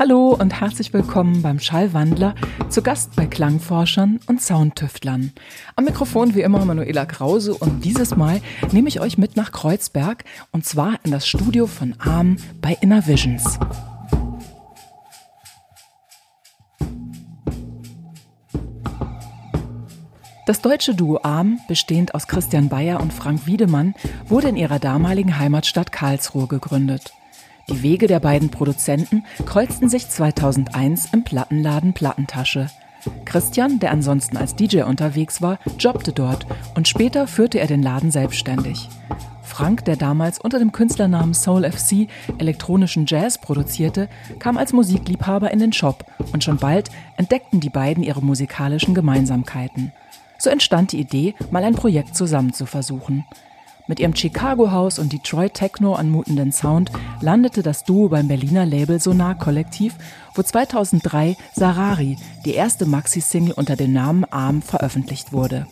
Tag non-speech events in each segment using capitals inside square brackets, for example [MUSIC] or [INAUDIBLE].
Hallo und herzlich willkommen beim Schallwandler, zu Gast bei Klangforschern und Soundtüftlern. Am Mikrofon wie immer Manuela Krause und dieses Mal nehme ich euch mit nach Kreuzberg und zwar in das Studio von Arm bei Inner Visions. Das deutsche Duo Arm, bestehend aus Christian Bayer und Frank Wiedemann, wurde in ihrer damaligen Heimatstadt Karlsruhe gegründet. Die Wege der beiden Produzenten kreuzten sich 2001 im Plattenladen Plattentasche. Christian, der ansonsten als DJ unterwegs war, jobbte dort und später führte er den Laden selbstständig. Frank, der damals unter dem Künstlernamen Soul FC elektronischen Jazz produzierte, kam als Musikliebhaber in den Shop und schon bald entdeckten die beiden ihre musikalischen Gemeinsamkeiten. So entstand die Idee, mal ein Projekt zusammen zu versuchen. Mit ihrem Chicago-Haus und Detroit Techno anmutenden Sound landete das Duo beim Berliner Label Sonar Kollektiv, wo 2003 Sarari, die erste Maxi-Single unter dem Namen Arm, veröffentlicht wurde.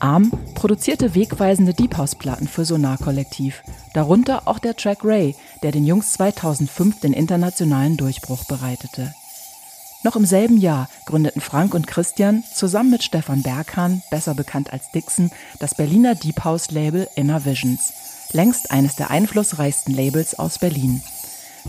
Arm produzierte wegweisende Deep House-Platten für Sonar Kollektiv, darunter auch der Track Ray, der den Jungs 2005 den internationalen Durchbruch bereitete. Noch im selben Jahr gründeten Frank und Christian zusammen mit Stefan Berghahn, besser bekannt als Dixon, das Berliner Deep House Label Inner Visions, längst eines der einflussreichsten Labels aus Berlin.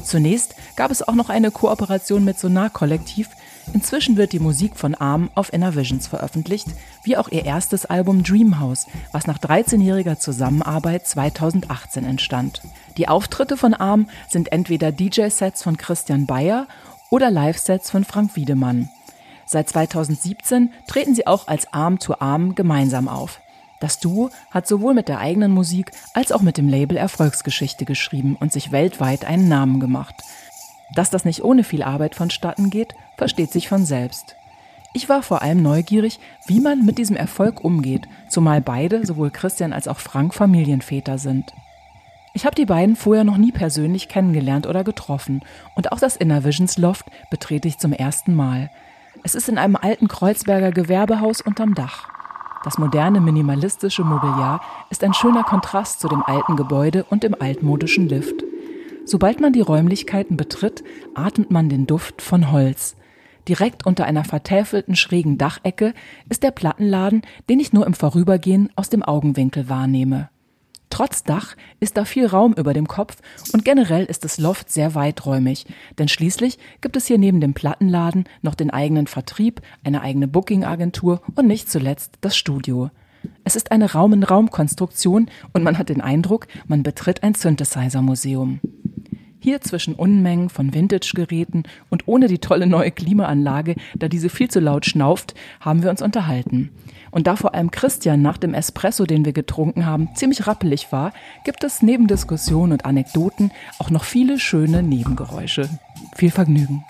Zunächst gab es auch noch eine Kooperation mit Sonar Kollektiv. Inzwischen wird die Musik von Arm auf Inner Visions veröffentlicht, wie auch ihr erstes Album Dreamhouse, was nach 13-jähriger Zusammenarbeit 2018 entstand. Die Auftritte von Arm sind entweder DJ-Sets von Christian Bayer oder Live-Sets von Frank Wiedemann. Seit 2017 treten sie auch als Arm to Arm gemeinsam auf. Das Duo hat sowohl mit der eigenen Musik als auch mit dem Label Erfolgsgeschichte geschrieben und sich weltweit einen Namen gemacht. Dass das nicht ohne viel Arbeit vonstatten geht, versteht sich von selbst. Ich war vor allem neugierig, wie man mit diesem Erfolg umgeht, zumal beide, sowohl Christian als auch Frank, Familienväter sind. Ich habe die beiden vorher noch nie persönlich kennengelernt oder getroffen und auch das Inner Visions Loft betrete ich zum ersten Mal. Es ist in einem alten Kreuzberger Gewerbehaus unterm Dach. Das moderne minimalistische Mobiliar ist ein schöner Kontrast zu dem alten Gebäude und dem altmodischen Lift. Sobald man die Räumlichkeiten betritt, atmet man den Duft von Holz. Direkt unter einer vertäfelten schrägen Dachecke ist der Plattenladen, den ich nur im Vorübergehen aus dem Augenwinkel wahrnehme. Trotz Dach ist da viel Raum über dem Kopf und generell ist das Loft sehr weiträumig, denn schließlich gibt es hier neben dem Plattenladen noch den eigenen Vertrieb, eine eigene Booking-Agentur und nicht zuletzt das Studio. Es ist eine Raum-in-Raum-Konstruktion und man hat den Eindruck, man betritt ein Synthesizer-Museum. Hier zwischen Unmengen von Vintage-Geräten und ohne die tolle neue Klimaanlage, da diese viel zu laut schnauft, haben wir uns unterhalten. Und da vor allem Christian nach dem Espresso, den wir getrunken haben, ziemlich rappelig war, gibt es neben Diskussionen und Anekdoten auch noch viele schöne Nebengeräusche. Viel Vergnügen.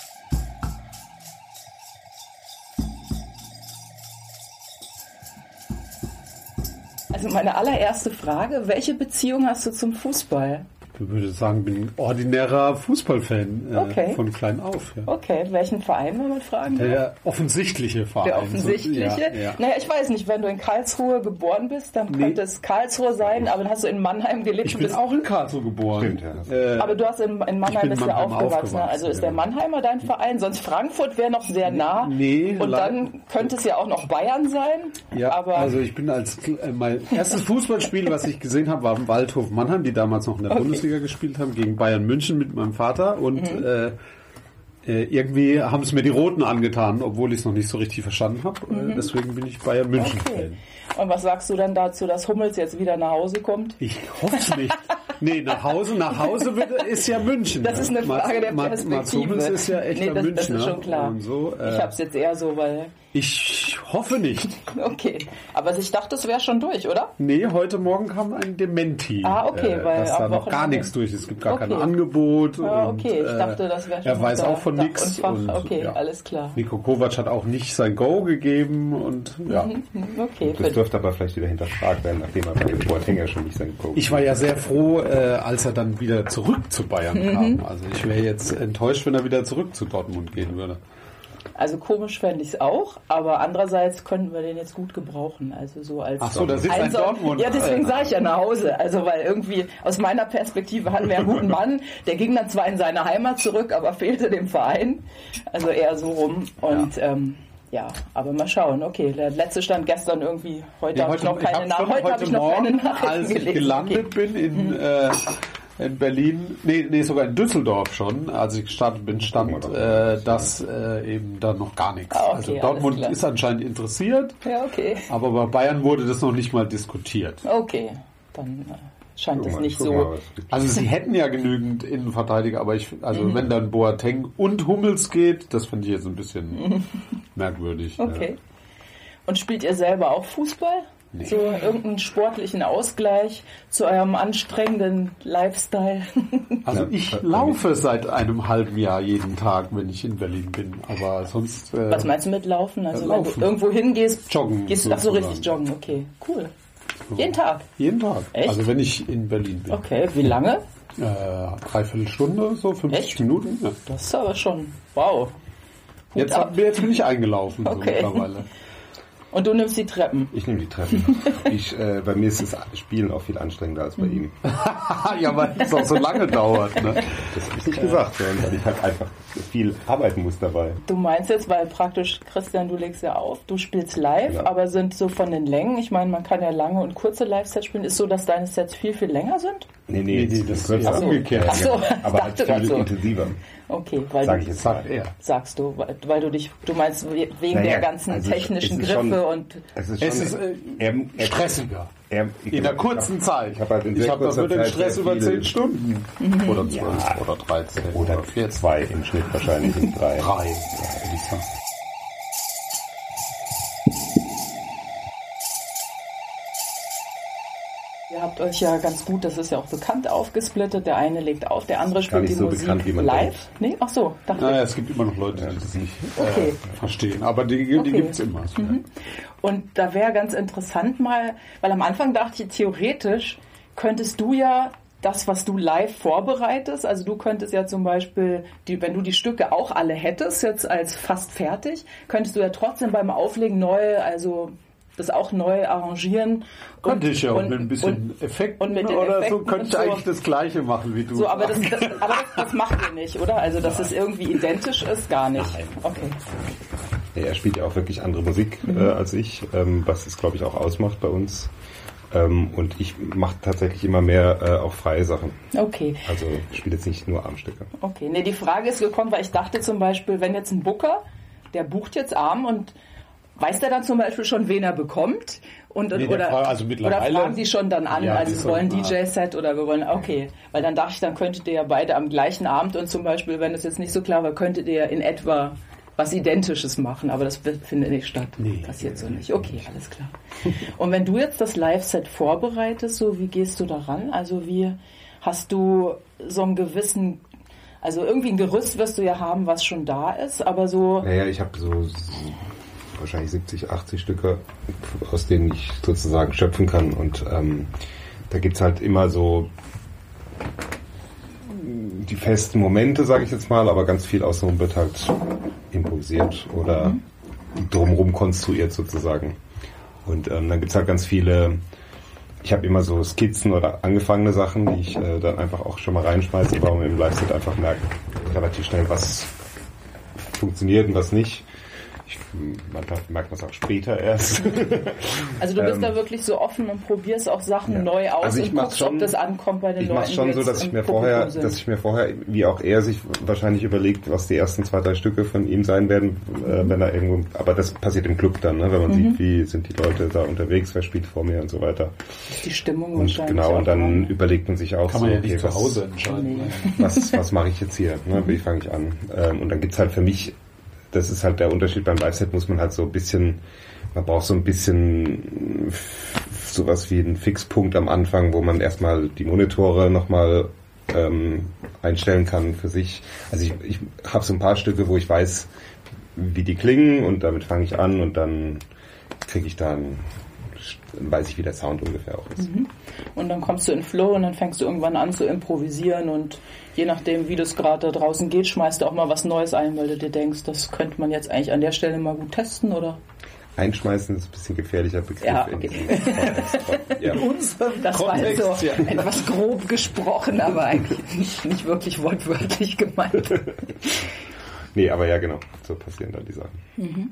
Also meine allererste Frage, welche Beziehung hast du zum Fußball? Ich würde sagen, bin ein ordinärer Fußballfan äh, okay. von klein auf. Ja. Okay, welchen Verein, wenn man fragen Der darf? offensichtliche Verein. Der offensichtliche? So, ja, ja. Naja, ich weiß nicht, wenn du in Karlsruhe geboren bist, dann nee. könnte es Karlsruhe sein, aber dann hast du in Mannheim gelebt. Ich bin auch in Karlsruhe geboren. Stimmt, ja. Äh, aber du hast in, in Mannheim bist ja aufgewachsen. aufgewachsen. Also ist der Mannheimer dein Verein? Sonst Frankfurt wäre noch sehr nah. Nee. Und dann könnte es ja auch noch Bayern sein. Ja, aber also ich bin als äh, mein erstes Fußballspiel, was ich gesehen habe, war im Waldhof Mannheim, die damals noch in der okay. Bundesliga gespielt haben, gegen Bayern München mit meinem Vater und mhm. äh, äh irgendwie haben es mir die Roten angetan, obwohl ich es noch nicht so richtig verstanden habe. Äh, mhm. Deswegen bin ich Bayern München okay. Und was sagst du dann dazu, dass Hummels jetzt wieder nach Hause kommt? Ich hoffe es nicht. nee, nach Hause, nach Hause ist ja München. Das ist eine Frage der Perspektive. Mats Hummels ist ja echt nee, das, Münchner. Das ist schon klar. So, äh, ich habe es jetzt eher so, weil ich hoffe nicht. Okay, aber ich dachte, es wäre schon durch, oder? Nee, heute Morgen kam ein Dementi. Ah, okay, äh, weil dass da noch gar nichts durch ist. Es gibt gar okay. kein Angebot. Ah, okay, und, ich dachte, das wäre schon Er weiß auch von nichts. Okay, ja. alles klar. Nico Kovac hat auch nicht sein Go gegeben und ja. Mhm, mhm, okay. Das dürfte aber vielleicht wieder hinterfragt werden, nachdem er bei dem Boateng schon nicht sein Go Ich war ja sehr froh, äh, als er dann wieder zurück zu Bayern mhm. kam. Also ich wäre jetzt enttäuscht, wenn er wieder zurück zu Dortmund gehen würde. Also komisch fände ich es auch, aber andererseits könnten wir den jetzt gut gebrauchen. Also so als Ach so, da sitzt ein Dortmund. Ja, deswegen sage ich ja nach Hause. Also weil irgendwie aus meiner Perspektive hatten wir einen guten [LAUGHS] Mann, der ging dann zwar in seine Heimat zurück, aber fehlte dem Verein. Also eher so rum. Und ja, ähm, ja aber mal schauen. Okay, der letzte stand gestern irgendwie. Heute Ja, habe ich noch keine Nachrichten. schon Heute habe ich noch keine Morgen, Nachrichten als ich gelesen. gelandet Okay. Mhm. bin in, äh, in Berlin, nee, nee, sogar in Düsseldorf schon, als ich gestartet bin, stand, äh, dass äh, eben da noch gar nichts. Ah, okay, also Dortmund klar. ist anscheinend interessiert, Ja, okay. aber bei Bayern wurde das noch nicht mal diskutiert. Okay, dann äh, scheint es nicht so. Also sie hätten ja genügend Innenverteidiger, aber ich, also Mhm. wenn dann Boateng und Hummels geht, das finde ich jetzt ein bisschen [LAUGHS] merkwürdig. Okay. Und spielt ihr selber auch Fußball? Nee. So irgendeinen sportlichen Ausgleich zu eurem anstrengenden Lifestyle? [LAUGHS] Also ich laufe seit einem halben Jahr jeden Tag, wenn ich in Berlin bin, aber sonst äh, Was meinst du mit Laufen? Also Ja, wenn laufen. du irgendwo hingehst, Joggen gehst du ach so richtig joggen, okay. Cool. Jeden Tag. jeden Tag. Echt? Also wenn ich in Berlin bin. Okay, wie lange? Äh, dreiviertel Stunde, so 50 Echt? Minuten. Ja. Das ist aber schon wow. Hut Jetzt, ab. jetzt bin ich eingelaufen so Okay. mittlerweile. [LAUGHS] Und du nimmst die Treppen. Ich nehme die Treppen. [LAUGHS] Ich, äh, bei mir ist das Spielen auch viel anstrengender als bei Mhm. ihm. [LAUGHS] ja, weil es auch so lange dauert. Ne? Das habe ich nicht gesagt, sondern weil ich halt einfach viel arbeiten muss dabei. Du meinst jetzt, weil praktisch, Christian, du legst ja auf, du spielst live, Ja. aber sind so von den Längen, ich meine, man kann ja lange und kurze Live-Sets spielen, ist so, dass deine Sets viel, viel länger sind? Nee, Nee, nee, das ist kürzer. umgekehrt. Ach so, [LAUGHS] aber halt viel so. intensiver, Okay, weil sage du, ich jetzt Sagt mal. er. sagst du, weil, du dich, du meinst wegen Naja, der ganzen also technischen Griffe schon- und Es ist, Es schon, ist äh, er, er, stressiger. er, In der kurzen Zeit. Ich habe halt in ich habe kurzer nur den Zeit Stress sehr über 10 Stunden. Oder 12 Ja. oder 13 Oder oder 14. zwei im Schnitt wahrscheinlich, nicht drei. Drei, ja, ihr habt euch ja ganz gut, das ist ja auch bekannt, aufgesplittet. Der eine legt auf, der andere spielt nicht die so Musik bekannt, wie man live. Nee, ach so, dachte Naja, es gibt immer noch Leute, die das nicht äh, Okay. verstehen. Aber die, die Okay. Mhm. gibt es immer. Und da wäre ganz interessant mal, weil am Anfang dachte ich, theoretisch könntest du ja das, was du live vorbereitest, also du könntest ja zum Beispiel, die, wenn du die Stücke auch alle hättest, jetzt als fast fertig, könntest du ja trotzdem beim Auflegen neu, also das auch neu arrangieren. Könnte ich ja auch und- mit ein bisschen und- Effekten und mit den oder so, Effekten könnte und ich so. eigentlich das Gleiche machen wie du. So, aber das, das, aber das, das macht ihr nicht, oder? Also, dass es irgendwie identisch ist, gar nicht. Okay. Er spielt ja auch wirklich andere Musik Mhm. äh, als ich, ähm, was es glaube ich auch ausmacht bei uns. Ähm, und ich mache tatsächlich immer mehr äh, auch freie Sachen. Okay. Also ich spiele jetzt nicht nur Armstücke. Okay, nee, die Frage ist gekommen, weil ich dachte zum Beispiel, wenn jetzt ein Booker, der bucht jetzt Arm und weiß der dann zum Beispiel schon, wen er bekommt? Und, Nee, der oder, fra- also oder fragen die schon dann an, Ja, also wir wollen. DJ-Set oder wir wollen, okay. Weil dann dachte ich, dann könntet ihr ja beide am gleichen Abend und zum Beispiel, wenn es jetzt nicht so klar war, könntet ihr in etwa was Identisches machen, aber das findet nicht statt. Nee. Passiert so nicht. Okay, alles klar. Und wenn du jetzt das Live-Set vorbereitest, so wie gehst du daran? Also wie hast du so einen gewissen, also irgendwie ein Gerüst wirst du ja haben, was schon da ist, aber so, Naja, ich habe so wahrscheinlich 70, 80 Stücke, aus denen ich sozusagen schöpfen kann. Und ähm, da gibt's halt immer so die festen Momente, sage ich jetzt mal, aber ganz viel außenrum wird halt improvisiert oder drumherum konstruiert sozusagen. Und ähm, dann gibt's halt ganz viele, ich habe immer so Skizzen oder angefangene Sachen, die ich äh, dann einfach auch schon mal reinschmeiße, weil man im Live-Set einfach merkt, relativ schnell, was funktioniert und was nicht. Ich, manchmal merkt man es auch später erst. [LAUGHS] also du bist Ähm, da wirklich so offen und probierst auch Sachen Ja. neu aus Also ich und guckst, schon- ob das ankommt bei den Ich Leuten. mache es schon so, dass ich mir Publikum vorher, sind. dass ich mir vorher, wie auch er sich wahrscheinlich überlegt, was die ersten zwei, drei Stücke von ihm sein werden, äh, wenn er irgendwo, aber das passiert im Club dann, ne, wenn man Mhm. sieht, wie sind die Leute da unterwegs, wer spielt vor mir und so weiter. die Stimmung Und genau, und dann überlegt man sich auch Kann man so, ja nicht okay, zu was, Hause entscheiden. ne? was, was mache ich jetzt hier, ne? wie fange ich an? Ähm, und dann gibt's halt für mich, das ist halt der Unterschied beim Live-Set, muss man halt so ein bisschen, man braucht so ein bisschen sowas wie einen Fixpunkt am Anfang, wo man erstmal die Monitore nochmal ähm, einstellen kann für sich. Also ich, ich habe so ein paar Stücke, wo ich weiß, wie die klingen und damit fange ich an und dann kriege ich dann dann weiß ich, wie der Sound ungefähr auch ist. Und dann kommst du in Flow und dann fängst du irgendwann an zu improvisieren und je nachdem, wie das gerade da draußen geht, schmeißt du auch mal was Neues ein, weil du dir denkst, das könnte man jetzt eigentlich an der Stelle mal gut testen, oder? Einschmeißen ist ein bisschen gefährlicher Begriff. Ja, in okay. Kontext. [LAUGHS] Ja. Das war Kontext, also ja. etwas grob gesprochen, aber eigentlich nicht, nicht wirklich wortwörtlich gemeint. [LAUGHS] Nee, aber ja, genau. So passieren dann die Sachen.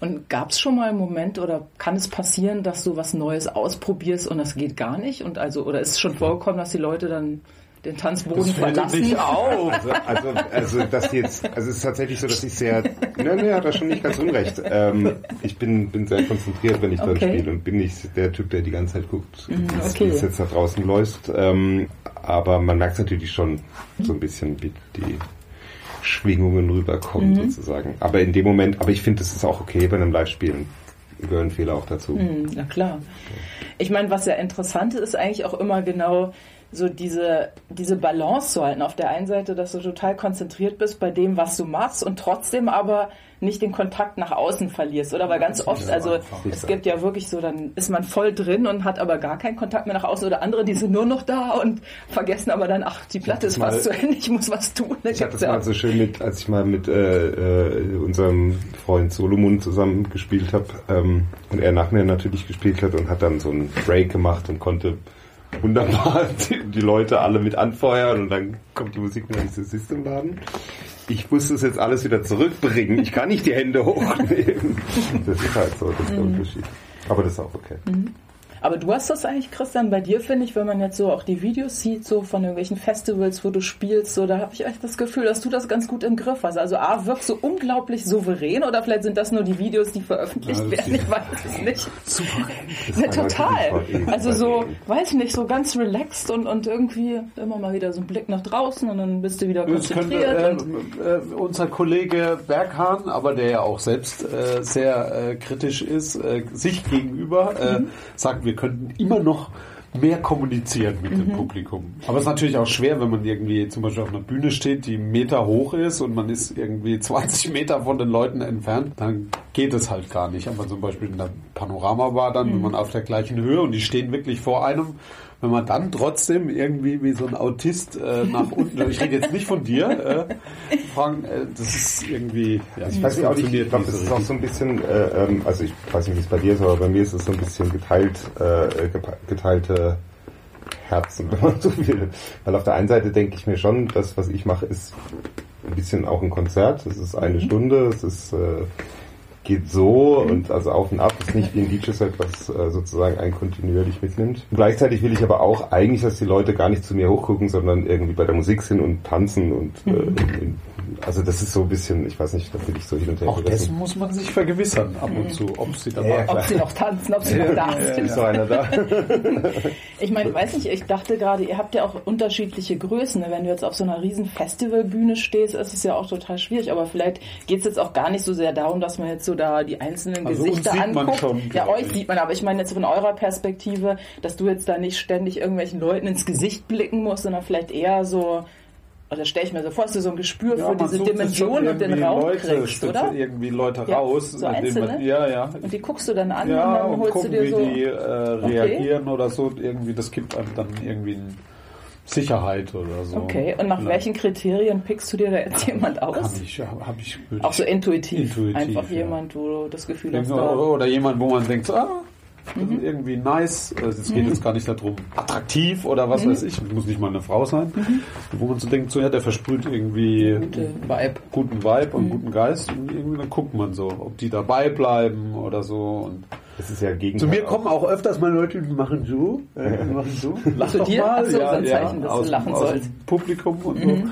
Und gab es schon mal einen Moment oder kann es passieren, dass du was Neues ausprobierst und das geht gar nicht? Und also, oder ist es schon vorgekommen, dass die Leute dann den Tanzboden dir verlassen? nicht auf. Also, also, das jetzt, also es ist tatsächlich so, dass ich sehr, ne, ne, hat er schon nicht ganz unrecht. Ähm, ich bin, bin sehr konzentriert, wenn ich dann Okay. spiele und bin nicht der Typ, der die ganze Zeit guckt, wie es- okay. wie es jetzt nach draußen läuft. Ähm, aber man merkt natürlich schon so ein bisschen, wie die Schwingungen rüberkommen sozusagen. Aber in dem Moment, aber ich finde, es ist auch okay bei einem Live-Spielen. Gehören Fehler auch dazu. Hm, Na klar. Ich meine, was ja interessant ist, ist eigentlich auch immer genau so diese, diese Balance zu halten. Auf der einen Seite, dass du total konzentriert bist bei dem, was du machst und trotzdem aber nicht den Kontakt nach außen verlierst, oder? Weil ganz oft, also es gibt ja wirklich so, dann ist man voll drin und hat aber gar keinen Kontakt mehr nach außen oder andere, die sind nur noch da und vergessen aber dann, ach, die Platte ist fast zu Ende, ich muss was tun. Da Ich hatte das ja mal so schön mit, als ich mal mit äh, äh, unserem Freund Solomon zusammen gespielt habe ähm, und er nach mir natürlich gespielt hat und hat dann so einen Break gemacht und konnte wunderbar [LAUGHS] die, die Leute alle mit anfeuern und dann kommt die Musik mit dieses Systemladen. Ich muss das jetzt alles wieder zurückbringen. Ich kann nicht die Hände [LAUGHS] hochnehmen. Das ist halt so, das ist der Unterschied. Aber das ist auch okay. Aber du hast das eigentlich, Christian, bei dir finde ich, wenn man jetzt so auch die Videos sieht, so von irgendwelchen Festivals, wo du spielst, so, da habe ich echt das Gefühl, dass du das ganz gut im Griff hast. Also A, wirkst du unglaublich souverän oder vielleicht sind das nur die Videos, die veröffentlicht Ja, werden, ich weiß es nicht. [LAUGHS] Souverän. Ja, total. Also so, weiß nicht, so ganz relaxed und, und irgendwie immer mal wieder so ein Blick nach draußen und dann bist du wieder Das könnte konzentriert. äh, äh, unser Kollege Berghahn, aber der ja auch selbst äh, sehr äh, kritisch ist, äh, sich gegenüber, äh, sagt, wir könnten immer noch mehr kommunizieren mit dem Publikum. Aber es ist natürlich auch schwer, wenn man irgendwie zum Beispiel auf einer Bühne steht, die Meter hoch ist und man ist irgendwie [LAUGHS] 20 Meter von den Leuten entfernt, dann geht es halt gar nicht. Aber zum Beispiel in der Panoramabar dann, wenn man auf der gleichen Höhe und die stehen wirklich vor einem, wenn man dann trotzdem irgendwie wie so ein Autist äh, nach unten, ich rede jetzt nicht von dir, äh, Frank, äh, das ist irgendwie, ja, Ich weiß nicht, auch nicht, ich glaube, das ist auch so ein bisschen, äh, ähm, also ich weiß nicht, wie es bei dir ist, aber bei mir ist es so ein bisschen geteilt, äh, geteilte Herzen, [LAUGHS] wenn man so will. Weil auf der einen Seite denke ich mir schon, das, was ich mache, ist ein bisschen auch ein Konzert. Es ist eine Stunde, es ist, äh, geht so und also auf und ab ist nicht wie ein DJ-Set, was äh, sozusagen einen kontinuierlich mitnimmt. Und gleichzeitig will ich aber auch eigentlich, dass die Leute gar nicht zu mir hochgucken, sondern irgendwie bei der Musik sind und tanzen und äh, in, in, also das ist so ein bisschen, ich weiß nicht, da bin ich so hin und her Auch gerissen. dessen muss man sich vergewissern ab und zu, ob sie dabei Ja, ob sie noch tanzen, ob sie noch da Ist sind. so einer da? [LAUGHS] Ich meine, weiß nicht, ich dachte gerade, ihr habt ja auch unterschiedliche Größen. ne? Wenn du jetzt auf so einer riesen Festivalbühne stehst, ist es ja auch total schwierig. Aber vielleicht geht es jetzt auch gar nicht so sehr darum, dass man jetzt so da die einzelnen Also Gesichter anguckt. schon, ja, euch sieht man, aber ich meine jetzt von eurer Perspektive, dass du jetzt da nicht ständig irgendwelchen Leuten ins Gesicht blicken musst, sondern vielleicht eher so, oder stelle ich mir so vor, dass du so ein Gespür für man diese Dimension und den Raum Leute, kriegst, oder? irgendwie Leute Ja, raus. so indem man- einzelne? ja, ja. Und die guckst du dann an Ja, und dann und holst gucken, du dir wie so. die äh, reagieren oder so. Irgendwie, das gibt einem dann irgendwie eine Sicherheit oder so. Okay, und nach Ja. welchen Kriterien pickst du dir da jetzt jemand aus? Kann ich, habe ich, Auch so intuitiv. Intuitiv, Einfach ja. jemand, wo du das Gefühl hast, Oder, da. oder jemand, wo man denkt, ah, das Mhm. ist irgendwie nice. Also Es geht jetzt gar nicht darum, attraktiv oder was Mhm. weiß ich. Muss nicht mal eine Frau sein. Wo man so denkt, so ja, der versprüht irgendwie Gute Vibe. guten Vibe Mhm. und guten Geist. Und irgendwie dann guckt man so, ob die dabei bleiben oder so. Und Das ist ja Gegenteil. zu mir kommen auch öfters mal Leute, die machen so, äh, die machen so. Lach doch dir? mal. So, so ein Zeichen, dass du aus, lachen aus sollst. Publikum und Mhm.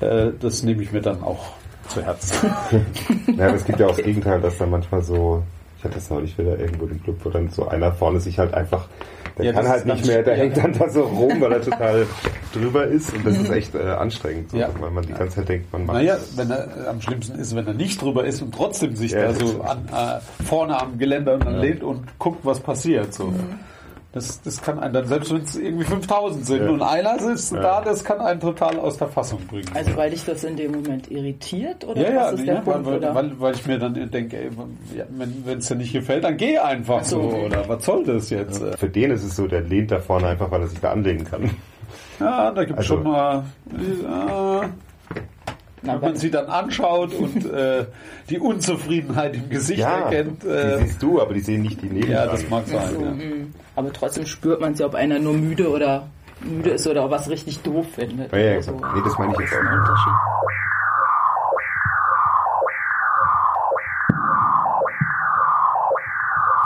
so. Äh, das nehme ich mir dann auch zu Herzen. [LAUGHS] Ja, aber es gibt ja auch das Gegenteil, dass dann manchmal so, ich hatte das neulich wieder irgendwo im Club, wo dann so einer vorne sich halt einfach, der Ja, kann halt nicht mehr, der [LAUGHS] ja. hängt dann da so rum, weil er total drüber ist und das ist echt äh, anstrengend, so, Ja. weil man die ganze Zeit denkt, man macht Naja, wenn er äh, am schlimmsten ist, wenn er nicht drüber ist und trotzdem sich da so an, äh, vorne am Geländer und dann lehnt und guckt, was passiert. So. Das, das kann einen dann, selbst wenn es irgendwie 5000 sind Ja. und einer sitzt Ja. da, das kann einen total aus der Fassung bringen. Also weil dich das in dem Moment irritiert oder ja, ja, was ist nee, der ja Punkt? weil, oder? weil, weil ich mir dann denke, ey, ja, wenn es dir nicht gefällt, dann geh einfach so. so. Oder was soll das jetzt? Ja, Für den ist es so, der lehnt da vorne einfach, weil er sich da anlehnen kann. da gibt es Also- schon mal, ja, Na, wenn man sie dann anschaut und äh, die Unzufriedenheit im Gesicht erkennt. die Äh, siehst du, aber die sehen nicht die neben ja, das mag sein. so, ja. mm. Aber trotzdem spürt man es ja, ob einer nur müde oder müde ist oder was richtig doof findet. Ja, ja, so. nee, das meine ich jetzt Das ist ein auch. Unterschied.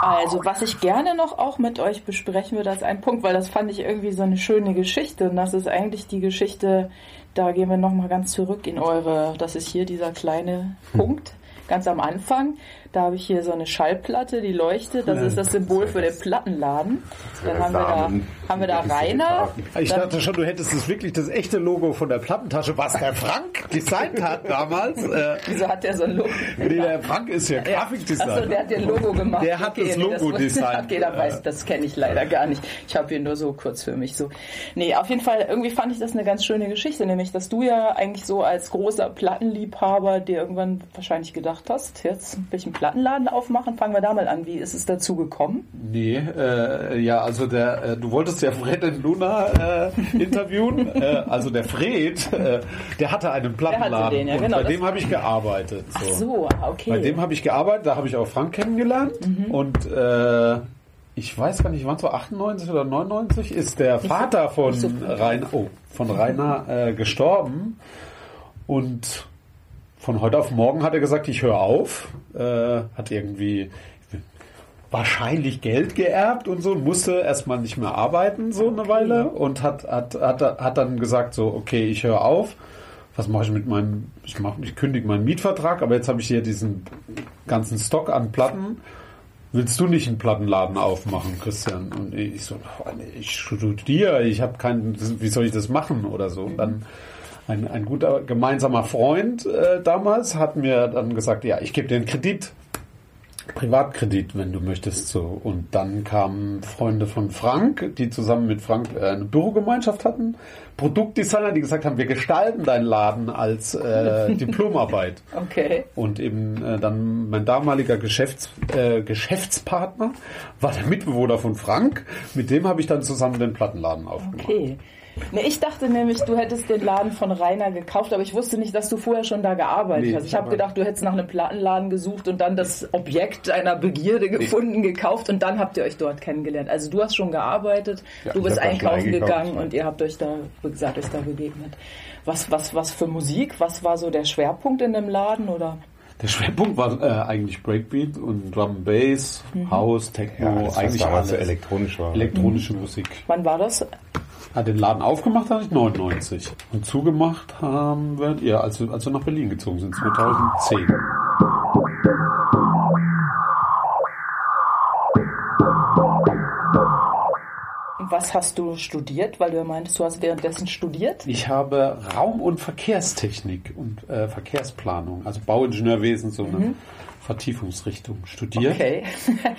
Also, was ich gerne noch auch mit euch besprechen würde, als ein Punkt, weil das fand ich irgendwie so eine schöne Geschichte. Und das ist eigentlich die Geschichte, da gehen wir nochmal ganz zurück in eure, das ist hier dieser kleine Punkt, ganz am Anfang. Da habe ich hier so eine Schallplatte, die leuchtet. Das ist das Symbol für den Plattenladen. Dann haben wir da, haben wir da Rainer. Ich dachte schon, du hättest das wirklich das echte Logo von der Plattentasche, was der Frank designt hat damals. Äh, Wieso hat der so ein Logo? nee, der Frank ist ja Achso, Grafikdesigner. der hat den Logo gemacht. Der hat das nee, Logo wusste- [LAUGHS] designt. Okay, dann weiß, das kenne ich leider gar nicht. Ich habe hier nur so kurz für mich so. Nee, auf jeden Fall, irgendwie fand ich das eine ganz schöne Geschichte, nämlich, dass du ja eigentlich so als großer Plattenliebhaber dir irgendwann wahrscheinlich gedacht hast, jetzt will ich einen Plattenladen aufmachen. Fangen wir da mal an. Wie ist es dazu gekommen? Nee, äh, ja, also der, äh, du wolltest ja Fred und Luna äh, interviewen. [LAUGHS] äh, also der Fred, äh, der hatte einen Plattenladen. den, ja, und genau, bei dem habe ich gearbeitet. So. Ach so, ah, okay. Bei dem habe ich gearbeitet, da habe ich auch Frank kennengelernt. Mhm. Und äh, ich weiß gar nicht, wann so 98 oder 99 ist der Vater von so. Rainer, oh, von Rainer gestorben. Und von heute auf morgen hat er gesagt, ich höre auf. Äh, hat irgendwie wahrscheinlich Geld geerbt und so und musste erstmal nicht mehr arbeiten so eine Weile und hat, hat, hat, hat dann gesagt so, okay, ich höre auf. Was mache ich mit meinem, ich mache, ich kündige meinen Mietvertrag, aber jetzt habe ich hier diesen ganzen Stock an Platten. Willst du nicht einen Plattenladen aufmachen, Christian? Und ich so, ich studiere, ich habe keinen, wie soll ich das machen oder so? Und dann ein, ein guter gemeinsamer Freund äh, damals hat mir dann gesagt, ja, ich gebe dir einen Kredit, Privatkredit, wenn du möchtest. So. Und dann kamen Freunde von Frank, die zusammen mit Frank äh, eine Bürogemeinschaft hatten, Produktdesigner, die gesagt haben, wir gestalten deinen Laden als äh, [LAUGHS] Diplomarbeit. Okay. Und eben äh, dann mein damaliger Geschäfts, äh, Geschäftspartner war der Mitbewohner von Frank. Mit dem habe ich dann zusammen den Plattenladen aufgemacht. Okay. Ne, ich dachte nämlich, du hättest den Laden von Rainer gekauft, aber ich wusste nicht, dass du vorher schon da gearbeitet Nee, hast. Ich habe gedacht, du hättest nach einem Plattenladen gesucht und dann das Objekt einer Begierde gefunden, gekauft und dann habt ihr euch dort kennengelernt. Also du hast schon gearbeitet, Ja, du bist einkaufen gegangen und ihr habt euch da, wie gesagt, euch da begegnet. Was, was, was für Musik? Was war so der Schwerpunkt in dem Laden oder? Der Schwerpunkt war äh, eigentlich Breakbeat und Drum and Bass, House, Techno, Ja, eigentlich alles. elektronisch war. Elektronische Musik. Wann war das? Hat den Laden aufgemacht habe ich 99 und zugemacht haben wir, ja, als wir, als wir nach Berlin gezogen sind, 2010. was hast du studiert? Weil du ja meintest, du hast währenddessen studiert. Ich habe Raum- und Verkehrstechnik und äh, Verkehrsplanung, also Bauingenieurwesen, so eine Vertiefungsrichtung studiert. Okay.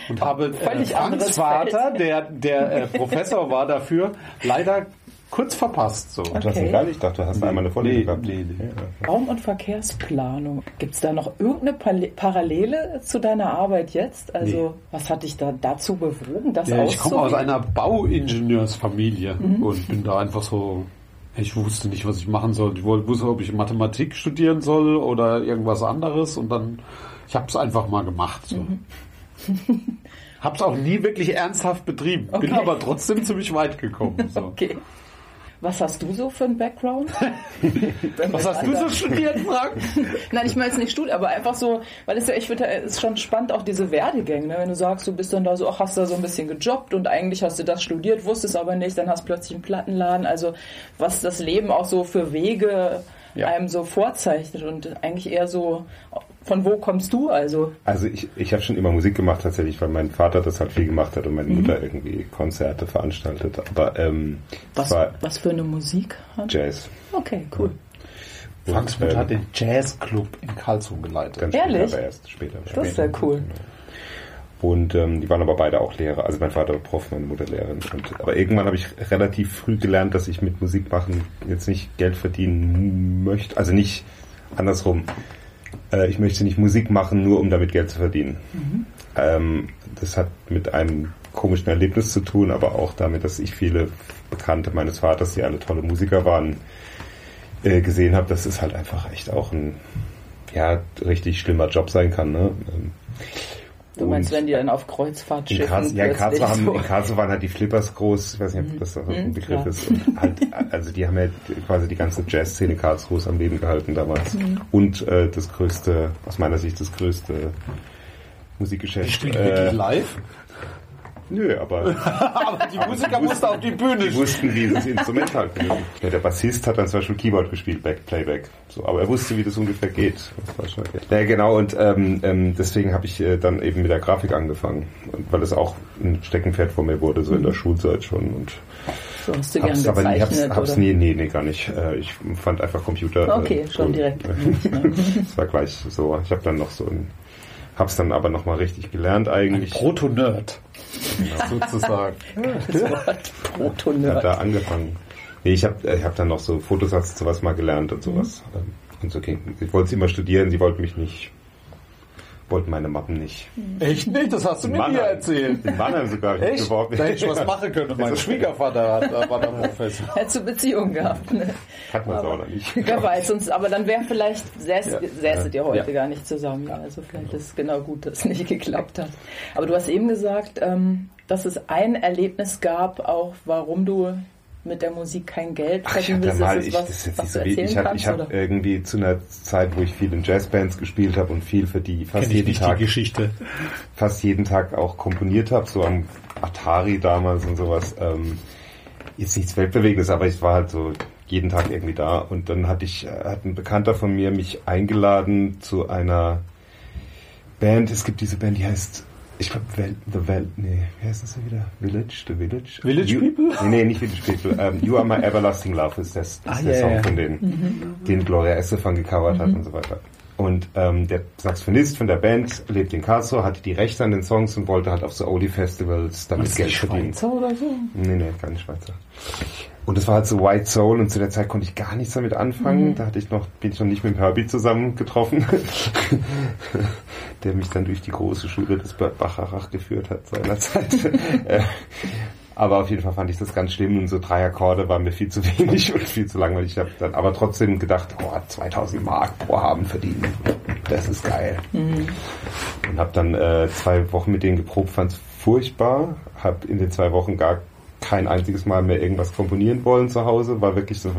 Und habe [LAUGHS] äh, Franks Vater, der, der äh, Professor war dafür, leider kurz verpasst. So. Ach, das ist Okay. egal, ich dachte, du hast einmal eine Vorlesung Nee, gehabt. nee, nee. Raum- und Verkehrsplanung. Gibt es da noch irgendeine Parallele zu deiner Arbeit jetzt? Also, Nee. was hat dich da dazu bewogen, das Ja, ich komme aus einer Bauingenieursfamilie Mhm. und bin da einfach so. Ich wusste nicht, was ich machen soll. Ich wollte- wusste, ob ich Mathematik studieren soll oder irgendwas anderes und dann, ich habe es einfach mal gemacht. So. Mhm. [LAUGHS] Hab's auch nie wirklich ernsthaft betrieben, bin Okay. aber trotzdem ziemlich weit gekommen. So. [LAUGHS] Okay. Was hast du so für einen Background? [LAUGHS] Was hast du so studiert, Frank? [LAUGHS] Nein, ich meine jetzt nicht Studium, aber einfach so, weil es ja, ich finde, es ist schon spannend, auch diese Werdegänge, ne? wenn du sagst, du bist dann da so, ach, hast da so ein bisschen gejobbt und eigentlich hast du das studiert, wusstest aber nicht, dann hast du plötzlich einen Plattenladen, also was das Leben auch so für Wege Ja. einem so vorzeichnet und eigentlich eher so, von wo kommst du also? Also ich, ich habe schon immer Musik gemacht tatsächlich, weil mein Vater das halt viel gemacht hat und meine Mhm. Mutter irgendwie Konzerte veranstaltet. Aber ähm, Was, was für eine Musik? hat? Jazz. Okay, cool. Franks Mutter hat den Jazzclub in Karlsruhe geleitet. Ganz Ehrlich? später aber erst später. Das ist ja cool. Und ähm, die waren aber beide auch Lehrer. Also mein Vater war Prof, meine Mutter Lehrerin. Und, aber irgendwann habe ich relativ früh gelernt, dass ich mit Musik machen jetzt nicht Geld verdienen möchte. Also nicht andersrum. Äh, ich möchte nicht Musik machen, nur um damit Geld zu verdienen. Mhm. Ähm, das hat mit einem komischen Erlebnis zu tun, aber auch damit, dass ich viele Bekannte meines Vaters, die alle tolle Musiker waren, äh, gesehen habe, dass es halt einfach echt auch ein ja, richtig schlimmer Job sein kann. Ne? Ähm, Du meinst, wenn die dann auf Kreuzfahrtschiffen in Karls Ja, in Karlsruhe, haben, in Karlsruhe waren halt die Flippers groß, ich weiß nicht, ob das auch ein mhm, Begriff klar. ist. Und halt, also die haben ja quasi die ganze Jazzszene Karlsruhe am Leben gehalten damals. Mhm. Und äh, das größte, aus meiner Sicht das größte Musikgeschäft. Die spielen äh, wirklich live? Nö, aber. [LAUGHS] aber die Musiker mussten auf die Bühne. Die wussten, wie das Instrument halt [LAUGHS] benutzt. Ja, der Bassist hat dann zum Beispiel Keyboard gespielt, Back, Playback. So, aber er wusste, wie das ungefähr geht. Das war schon okay. Ja, genau, und ähm, ähm, deswegen habe ich äh, dann eben mit der Grafik angefangen. Und weil es auch ein Steckenpferd von mir wurde, so in der mhm. Schulzeit schon. Und so hast du hab's, gern aber ich hab's, hab's nee, nee, nee, gar nicht. Äh, ich fand einfach Computer. Äh, okay, schon cool. direkt. [LAUGHS] das war gleich so. Ich habe dann noch so ein Hab's dann aber nochmal richtig gelernt eigentlich. Proto-Nerd. sozusagen. [LAUGHS] Proto-Nerd. Hat da angefangen. Nee, ich habe ich hab dann noch so Fotosatz zu was mal gelernt und sowas. Mhm. Und so ging. Ich wollte immer studieren, sie wollten mich nicht wollten meine Mappen nicht. Echt nicht? Das hast du mir nie erzählt. In Mannheim sogar. Echt? Da hätte ich was machen können. Mein Schwiegervater hat, war da Professor. [LAUGHS] Hättest du Beziehungen gehabt. Ne? Hat man es auch noch nicht. [LAUGHS] Wer weiß, sonst, aber dann wäre vielleicht, säß, ja. säßet ihr heute ja. gar nicht zusammen. Also vielleicht ist es genau gut, dass es nicht geklappt hat. Aber du hast eben gesagt, ähm, dass es ein Erlebnis gab, auch warum du mit der Musik kein Geld verdienen willst. Mal, ich, was, das was so ich habe hab irgendwie zu einer Zeit, wo ich viel in Jazzbands gespielt habe und viel für die fast Kenn jeden Tag Geschichte. fast jeden Tag auch komponiert habe, so am Atari damals und sowas. Ähm, jetzt nichts Weltbewegendes, aber ich war halt so jeden Tag irgendwie da und dann hatte ich, äh, hat ein Bekannter von mir mich eingeladen zu einer Band. Es gibt diese Band, die heißt ich glaube, The Val, nee, wie heißt das wieder? Village, The Village? Village you, People? Nee, nee, nicht Village People. Um, you Are My Everlasting Love ist, das, ist ah, der yeah, Song, yeah. von denen, mhm. den Gloria Estefan gecovert mhm. hat und so weiter. Und ähm, der Saxophonist von der Band lebt in Karlsruhe, hatte die Rechte an den Songs und wollte halt auf so Oldie Festivals damit Geld verdienen. Schweizer oder so? Nee, nee, keine Schweizer. Und das war halt so White Soul und zu der Zeit konnte ich gar nichts damit anfangen. Mhm. Da hatte ich noch, bin ich noch nicht mit Herbie zusammen getroffen, [LAUGHS] der mich dann durch die große Schule des Bacharach geführt hat seinerzeit. [LAUGHS] Äh, aber auf jeden Fall fand ich das ganz schlimm und so drei Akkorde waren mir viel zu wenig [LAUGHS] und viel zu langweilig. Ich habe dann aber trotzdem gedacht, oh, 2000 Mark pro Abend verdienen, das ist geil. Mhm. Und habe dann äh, zwei Wochen mit denen geprobt, fand es furchtbar, habe in den zwei Wochen gar kein einziges Mal mehr irgendwas komponieren wollen zu Hause, war wirklich so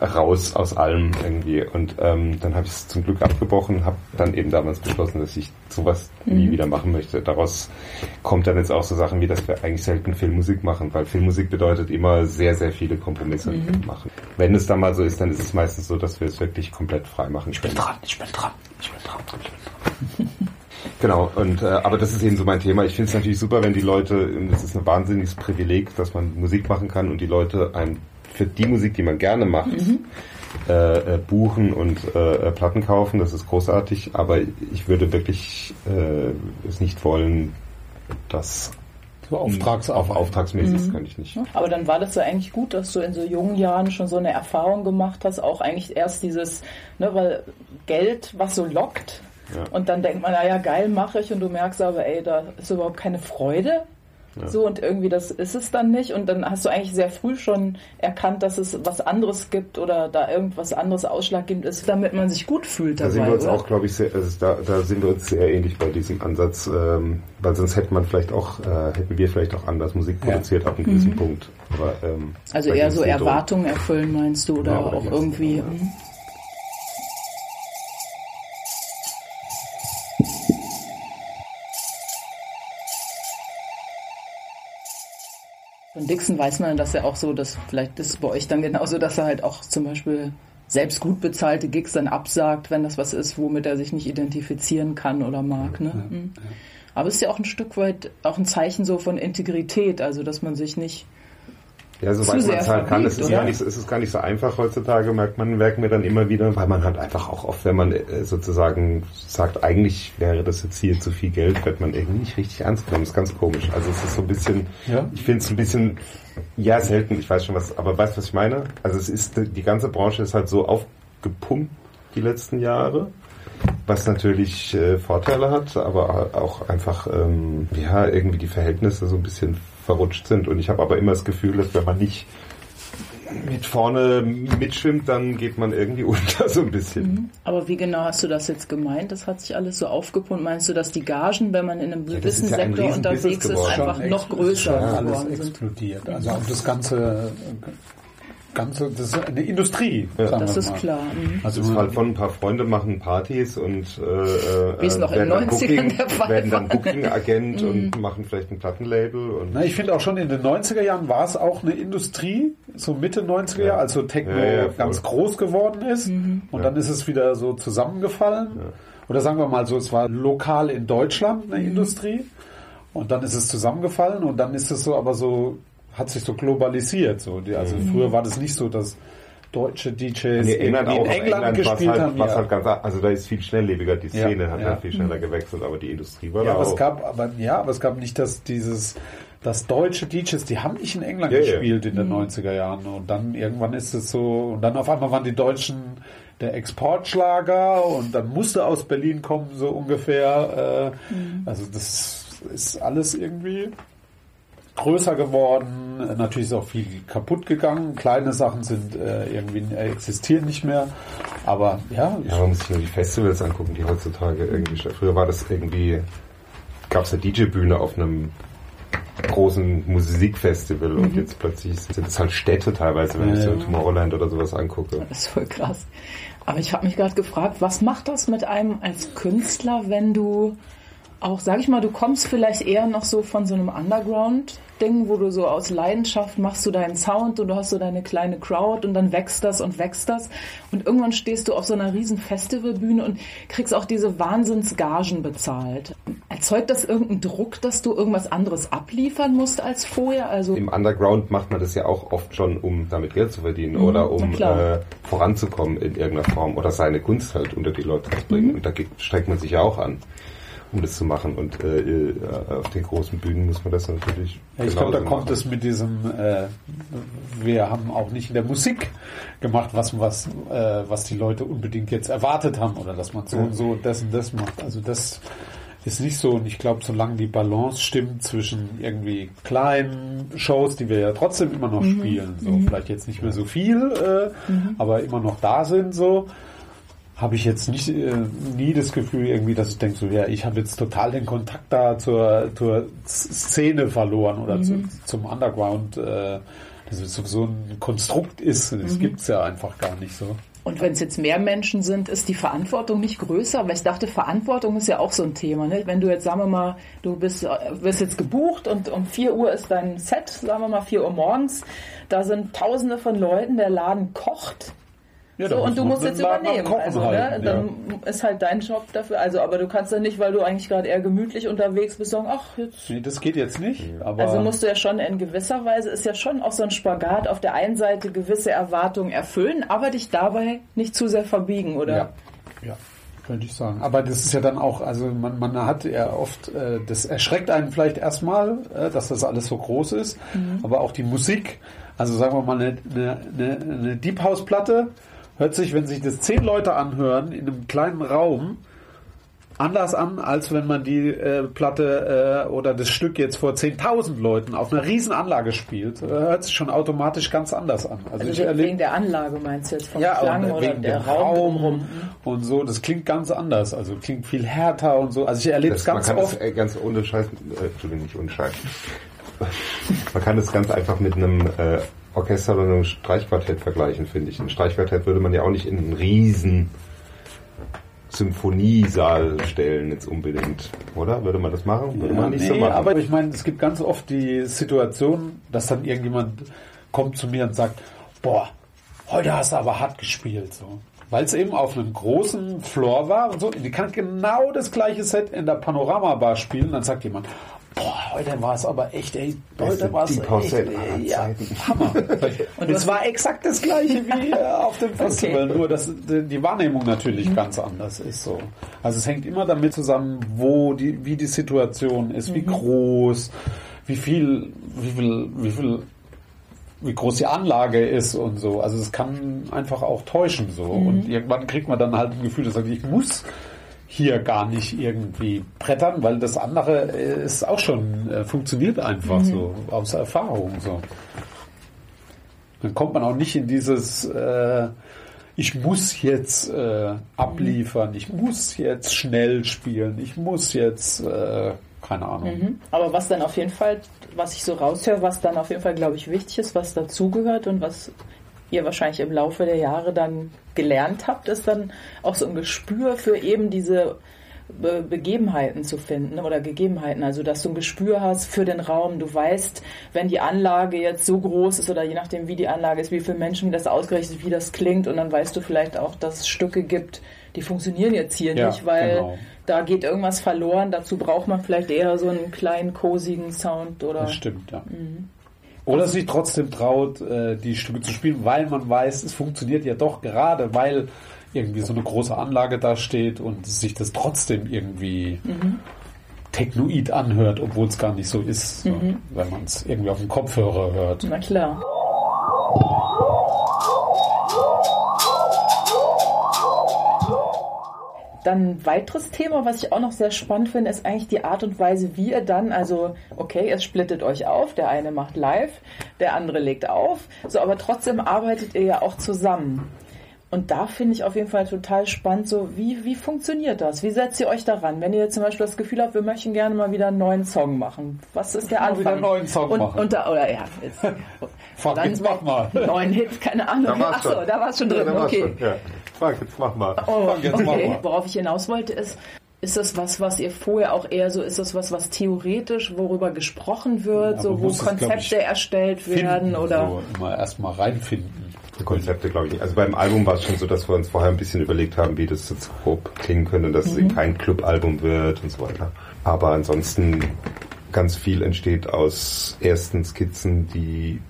raus aus allem irgendwie. Und ähm, dann habe ich es zum Glück abgebrochen, habe dann eben damals beschlossen, dass ich sowas mhm. nie wieder machen möchte. Daraus kommt dann jetzt auch so Sachen wie, dass wir eigentlich selten Filmmusik machen, weil Filmmusik bedeutet immer sehr, sehr viele Kompromisse mhm. machen. Wenn es dann mal so ist, dann ist es meistens so, dass wir es wirklich komplett frei machen. Ich bin dran, ich bin dran, ich bin dran, ich bin dran. [LAUGHS] Genau, und äh, aber das ist eben so mein Thema. Ich finde es natürlich super, wenn die Leute, es ist ein wahnsinniges Privileg, dass man Musik machen kann und die Leute einem für die Musik, die man gerne macht, mhm. äh, äh, buchen und äh, Platten kaufen. Das ist großartig, aber ich würde wirklich äh, es nicht wollen, dass so Auftrags auf auftragsmäßig mhm. kann ich nicht. Aber dann war das ja eigentlich gut, dass du in so jungen Jahren schon so eine Erfahrung gemacht hast, auch eigentlich erst dieses, ne, weil Geld, was so lockt, ja. Und dann denkt man, naja, geil mache ich und du merkst aber, ey, da ist überhaupt keine Freude. Ja. So und irgendwie das ist es dann nicht und dann hast du eigentlich sehr früh schon erkannt, dass es was anderes gibt oder da irgendwas anderes ausschlaggebend ist, damit man sich gut fühlt. Dabei, da sind wir uns oder? auch, glaube ich, sehr, also da, da sind wir uns sehr ähnlich bei diesem Ansatz, ähm, weil sonst hätte man vielleicht auch, äh, hätten wir vielleicht auch anders Musik produziert ja. ab einem gewissen mhm. Punkt. Aber, ähm, also eher so Erwartungen erfüllen meinst du oder ja, auch irgendwie. Mhm. Von Dixon weiß man, dass er auch so, dass vielleicht ist bei euch dann genauso, dass er halt auch zum Beispiel selbst gut bezahlte Gigs dann absagt, wenn das was ist, womit er sich nicht identifizieren kann oder mag. Ne? Ja, mhm. ja. Aber es ist ja auch ein Stück weit auch ein Zeichen so von Integrität, also dass man sich nicht Ja, soweit man es halt kann. Verbiegt, ist, gar nicht, so- es ist gar nicht so einfach heutzutage, merkt man, merken wir dann immer wieder, weil man halt einfach auch oft, wenn man äh, sozusagen sagt, eigentlich wäre das jetzt hier zu viel Geld, wird man irgendwie nicht richtig ernst genommen. Das ist ganz komisch. Also es ist so ein bisschen, Ja. ich finde es ein bisschen, ja, selten, ich weiß schon was, aber weißt du, was ich meine? Also es ist, die ganze Branche ist halt so aufgepumpt die letzten Jahre. Was natürlich äh, Vorteile hat, aber auch einfach ähm, ja irgendwie die Verhältnisse so ein bisschen verrutscht sind. Und ich habe aber immer das Gefühl, dass wenn man nicht mit vorne mitschwimmt, dann geht man irgendwie [LAUGHS] unter so ein bisschen. Aber wie genau hast du das jetzt gemeint? Das hat sich alles so aufgepumpt. Meinst du, dass die Gagen, wenn man in einem das gewissen ist ja ein Sektor riesen unterwegs ist, einfach noch größer schon alles geworden sind? explodiert. Also auch das ganze, ganze, das ist eine Industrie. Ja. sagen Das wir ist mal. klar. Mhm. Also Das ist halt von ein paar Freunde machen Partys und äh, Wie es noch in werden dann 90ern Booking, der Fall werden dann. Booking-Agent und machen vielleicht ein Plattenlabel und Na, ich finde auch schon in den 90er Jahren war es auch eine Industrie, so Mitte 90er Jahre, als so Techno Ja, ja, ganz groß geworden ist. Und dann ist es wieder so zusammengefallen. Oder sagen wir mal so, es war lokal in Deutschland eine Industrie. Und dann ist es zusammengefallen und dann ist es so, aber so, hat sich so globalisiert. So. Die, also früher war das nicht so, dass deutsche DJs Nee, England in England, war's gespielt halt, haben. war's ja. halt ganz, also da ist viel schnelllebiger, die Ja, Szene hat ja. halt viel schneller gewechselt, aber die Industrie war Ja, da aber auch. es gab, aber ja, aber es gab nicht das dieses, das deutsche DJs, die haben nicht in England Ja, ja. gespielt in den 90er Jahren und dann irgendwann ist es so und dann auf einmal waren die Deutschen der Exportschlager und dann musste aus Berlin kommen so ungefähr. Äh, Also das ist alles irgendwie größer geworden. Natürlich ist auch viel kaputt gegangen. Kleine Sachen sind äh, irgendwie äh, existieren nicht mehr. Aber ja, Ja, man muss sich nur die Festivals angucken, die heutzutage irgendwie. Früher war das irgendwie, gab es eine DJ-Bühne auf einem großen Musikfestival und jetzt plötzlich sind es halt Städte teilweise, wenn ich so Ja. Tomorrowland oder sowas angucke. Das ist voll krass. Aber ich habe mich gerade gefragt, was macht das mit einem als Künstler, wenn du auch, sag ich mal, du kommst vielleicht eher noch so von so einem Underground-Ding, wo du so aus Leidenschaft machst du deinen Sound und du hast so deine kleine Crowd und dann wächst das und wächst das und irgendwann stehst du auf so einer riesen Festivalbühne und kriegst auch diese Wahnsinnsgagen bezahlt. Erzeugt das irgendeinen Druck, dass du irgendwas anderes abliefern musst als vorher? Also Im Underground macht man das ja auch oft schon, um damit Geld zu verdienen oder um äh, voranzukommen in irgendeiner Form oder seine Kunst halt unter die Leute zu bringen. Und da strengt man sich ja auch an, um das zu machen. Und äh, äh, auf den großen Bühnen muss man das natürlich. Ja, ich glaube, da genauso kommt machen. es mit diesem, äh, wir haben auch nicht in der Musik gemacht, was, was, äh, was die Leute unbedingt jetzt erwartet haben oder dass man so und so das und das macht. Also das ist nicht so und ich glaube, solange die Balance stimmt zwischen irgendwie kleinen Shows, die wir ja trotzdem immer noch spielen, so vielleicht jetzt nicht mehr so viel, äh, aber immer noch da sind, so habe ich jetzt nicht äh, nie das Gefühl irgendwie, dass ich denke so, ja, ich habe jetzt total den Kontakt da zur, zur Szene verloren oder zu, zum Underground, äh, dass es so ein Konstrukt ist. Das gibt's ja einfach gar nicht so. Und wenn es jetzt mehr Menschen sind, ist die Verantwortung nicht größer? Weil ich dachte, Verantwortung ist ja auch so ein Thema. Ne? Wenn du jetzt, sagen wir mal, du bist, äh, wirst jetzt gebucht und um 4 Uhr ist dein Set, sagen wir mal 4 Uhr morgens, da sind tausende von Leuten, der Laden kocht. Ja, so, und du musst jetzt übernehmen. Also, halten, ne, dann ist halt dein Job dafür. Also, aber du kannst ja nicht, weil du eigentlich gerade eher gemütlich unterwegs bist, sagen, ach, jetzt Nee, das geht jetzt nicht. Aber also musst du ja schon in gewisser Weise, ist ja schon auch so ein Spagat, auf der einen Seite gewisse Erwartungen erfüllen, aber dich dabei nicht zu sehr verbiegen, oder? Ja, ja, könnte ich sagen. Aber das ist ja dann auch, also man, man hat ja oft, äh, das erschreckt einen vielleicht erstmal, äh, dass das alles so groß ist, aber auch die Musik, also sagen wir mal eine, eine, eine, eine Deep House Platte, hört sich, wenn sich das zehn Leute anhören in einem kleinen Raum, anders an, als wenn man die äh, Platte äh, oder das Stück jetzt vor 10.000 Leuten auf einer riesen Anlage spielt. Äh, hört sich schon automatisch ganz anders an. Also, Also ich wegen erlebe der Anlage meinst du jetzt vom ja, Klang oder wegen der dem Raum, Raum und so, das klingt ganz anders. Also klingt viel härter und so. Also ich erlebe es Das, man ganz kann oft. das äh, ganz ohne Scheiß, äh, Entschuldigung, nicht ohne Scheiß. man kann das ganz einfach mit einem äh, Orchester oder einem Streichquartett vergleichen, finde ich. Ein Streichquartett würde man ja auch nicht in einen riesen Symphoniesaal stellen jetzt unbedingt, oder? Würde man das machen? Würde man nicht so nee, machen. aber ich meine, es gibt ganz oft die Situation, dass dann irgendjemand kommt zu mir und sagt, boah, heute hast du aber hart gespielt. So. Weil es eben auf einem großen Floor war und so. Die kann genau das gleiche Set in der Panorama-Bar spielen. Dann sagt jemand, boah, heute war es aber echt, ey, heute war [LAUGHS] es echt, ey, ja, Hammer. und es war exakt das gleiche wie äh, auf dem Festival, okay. nur dass die Wahrnehmung natürlich mhm. ganz anders ist. So. Also es hängt immer damit zusammen, wo die, wie die Situation ist, mhm. wie groß, wie viel, wie viel, wie viel wie groß die Anlage ist und so. Also es kann einfach auch täuschen so. Mhm. Und irgendwann kriegt man dann halt ein Gefühl, dass ich muss hier gar nicht irgendwie brettern, weil das andere ist auch schon, äh, funktioniert einfach mhm. so, aus Erfahrung so. Dann kommt man auch nicht in dieses, äh, ich muss jetzt äh, abliefern, ich muss jetzt schnell spielen, ich muss jetzt, äh, keine Ahnung. Mhm. Aber was dann auf jeden Fall, was ich so raushöre, was dann auf jeden Fall, glaube ich, wichtig ist, was dazugehört und was ihr wahrscheinlich im Laufe der Jahre dann gelernt habt, ist dann auch so ein Gespür für eben diese Be Begebenheiten zu finden oder Gegebenheiten. Also, dass du ein Gespür hast für den Raum. Du weißt, wenn die Anlage jetzt so groß ist oder je nachdem, wie die Anlage ist, wie viele Menschen das ausgerechnet, wie das klingt. Und dann weißt du vielleicht auch, dass es Stücke gibt, die funktionieren jetzt hier ja, nicht, weil genau. da geht irgendwas verloren. Dazu braucht man vielleicht eher so einen kleinen, kosigen Sound oder. Das stimmt, ja. Mhm. Oder sich trotzdem traut, äh, die Stücke zu spielen, weil man weiß, es funktioniert ja doch gerade, weil irgendwie so eine große Anlage da steht und sich das trotzdem irgendwie mhm. technoid anhört, obwohl es gar nicht so ist, mhm. wenn man es irgendwie auf dem Kopfhörer hört. Na klar. Dann ein weiteres Thema, was ich auch noch sehr spannend finde, ist eigentlich die Art und Weise, wie ihr dann, also okay, ihr splittet euch auf, der eine macht live, der andere legt auf, so, aber trotzdem arbeitet ihr ja auch zusammen. Und da finde ich auf jeden Fall total spannend, so wie, wie funktioniert das? Wie setzt ihr euch daran? Wenn ihr zum Beispiel das Gefühl habt, wir möchten gerne mal wieder einen neuen Song machen. Was ist der Anfang? Wieder einen neuen Song und, machen. Und da, oder ja, [LAUGHS] jetzt, Fuck, jetzt mach mal. Neuen Hit, keine Ahnung. Achso, da war es schon drin. Ja, okay. Schon, ja. Fuck, jetzt mach mal. Oh, jetzt okay. Mach mal. Worauf ich hinaus wollte ist, ist das was, was ihr vorher auch eher so, ist das was, was theoretisch, worüber gesprochen wird, ja, so wo Konzepte ich, erstellt werden oder? So, immer erstmal reinfinden. Konzepte, glaube ich nicht. Also beim Album war es schon so, dass wir uns vorher ein bisschen überlegt haben, wie das jetzt grob klingen könnte, dass mhm. es kein Clubalbum wird und so weiter. Aber ansonsten ganz viel entsteht aus ersten Skizzen, die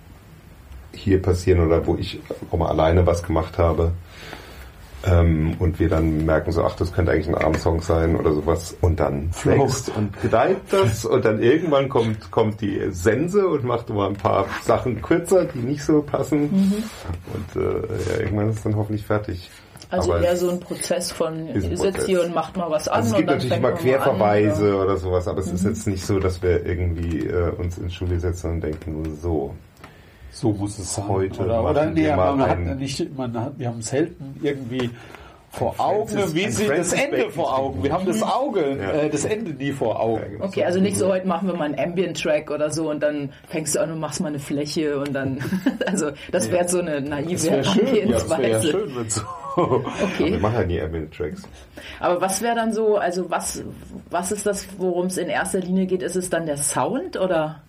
hier passieren oder wo ich auch mal alleine was gemacht habe. Ähm, und wir dann merken so, ach, das könnte eigentlich ein Abendsong sein oder sowas. Und dann wächst und gedeiht das und dann irgendwann kommt, kommt die Sense und macht mal ein paar Sachen kürzer, die nicht so passen. Mhm. Und äh, ja, irgendwann ist es dann hoffentlich fertig. Also aber eher so ein Prozess von, ihr sitzt hier und macht mal was an. Also es gibt natürlich immer Querverweise an, oder? oder? sowas, aber es mhm. ist jetzt nicht so, dass wir irgendwie äh, uns ins Schule setzen und denken, so, so muss es. Heute oder, oder nee, man hat nicht, man hat, wir haben selten irgendwie vor Augen, wie sie das Ende vor Augen. Wir haben das Auge, ja. äh, das Ende nie vor Augen. Genau. Okay, also nicht so heute machen wir mal einen Ambient-Track oder so und dann fängst du an und machst mal eine Fläche und dann, [LAUGHS] also das wäre so eine naive Herangehensweise. Ja, das schön, wenn so. Okay. wir machen ja nie Ambient-Tracks. Aber was wäre dann so, also was, was ist das, worum es in erster Linie geht? Ist es dann der Sound oder?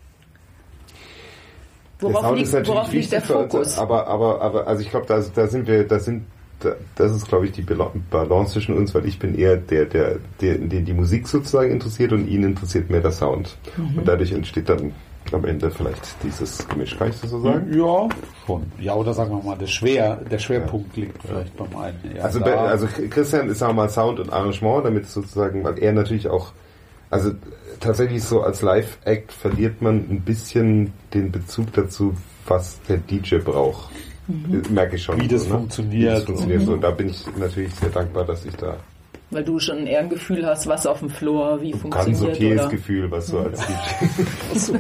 Worauf, liegt, worauf liegt, der Fokus? Uns, aber, aber, aber, also ich glaube, da, da sind wir, da sind, da, das ist, glaube ich, die Balance zwischen uns, weil ich bin eher der, der, der, den die Musik sozusagen interessiert und ihn interessiert mehr der Sound. Mhm. Und dadurch entsteht dann am Ende vielleicht dieses Gemisch, kann ich das so sagen? Ja, schon. Ja, oder sagen wir mal, der, Schwer, der Schwerpunkt ja. liegt vielleicht beim einen. Eher also, also Christian ist, sagen wir mal, Sound und Arrangement, damit sozusagen, weil er natürlich auch, also tatsächlich so als Live-Act verliert man ein bisschen den Bezug dazu, was der DJ braucht. Mhm. Merke ich schon. Wie das so, ne? funktioniert. Wie das funktioniert. Mhm. So, da bin ich natürlich sehr dankbar, dass ich da weil du schon eher ein Gefühl hast, was auf dem Floor, wie funktioniert. Ganz okayes oder? Gefühl, was du als DJ.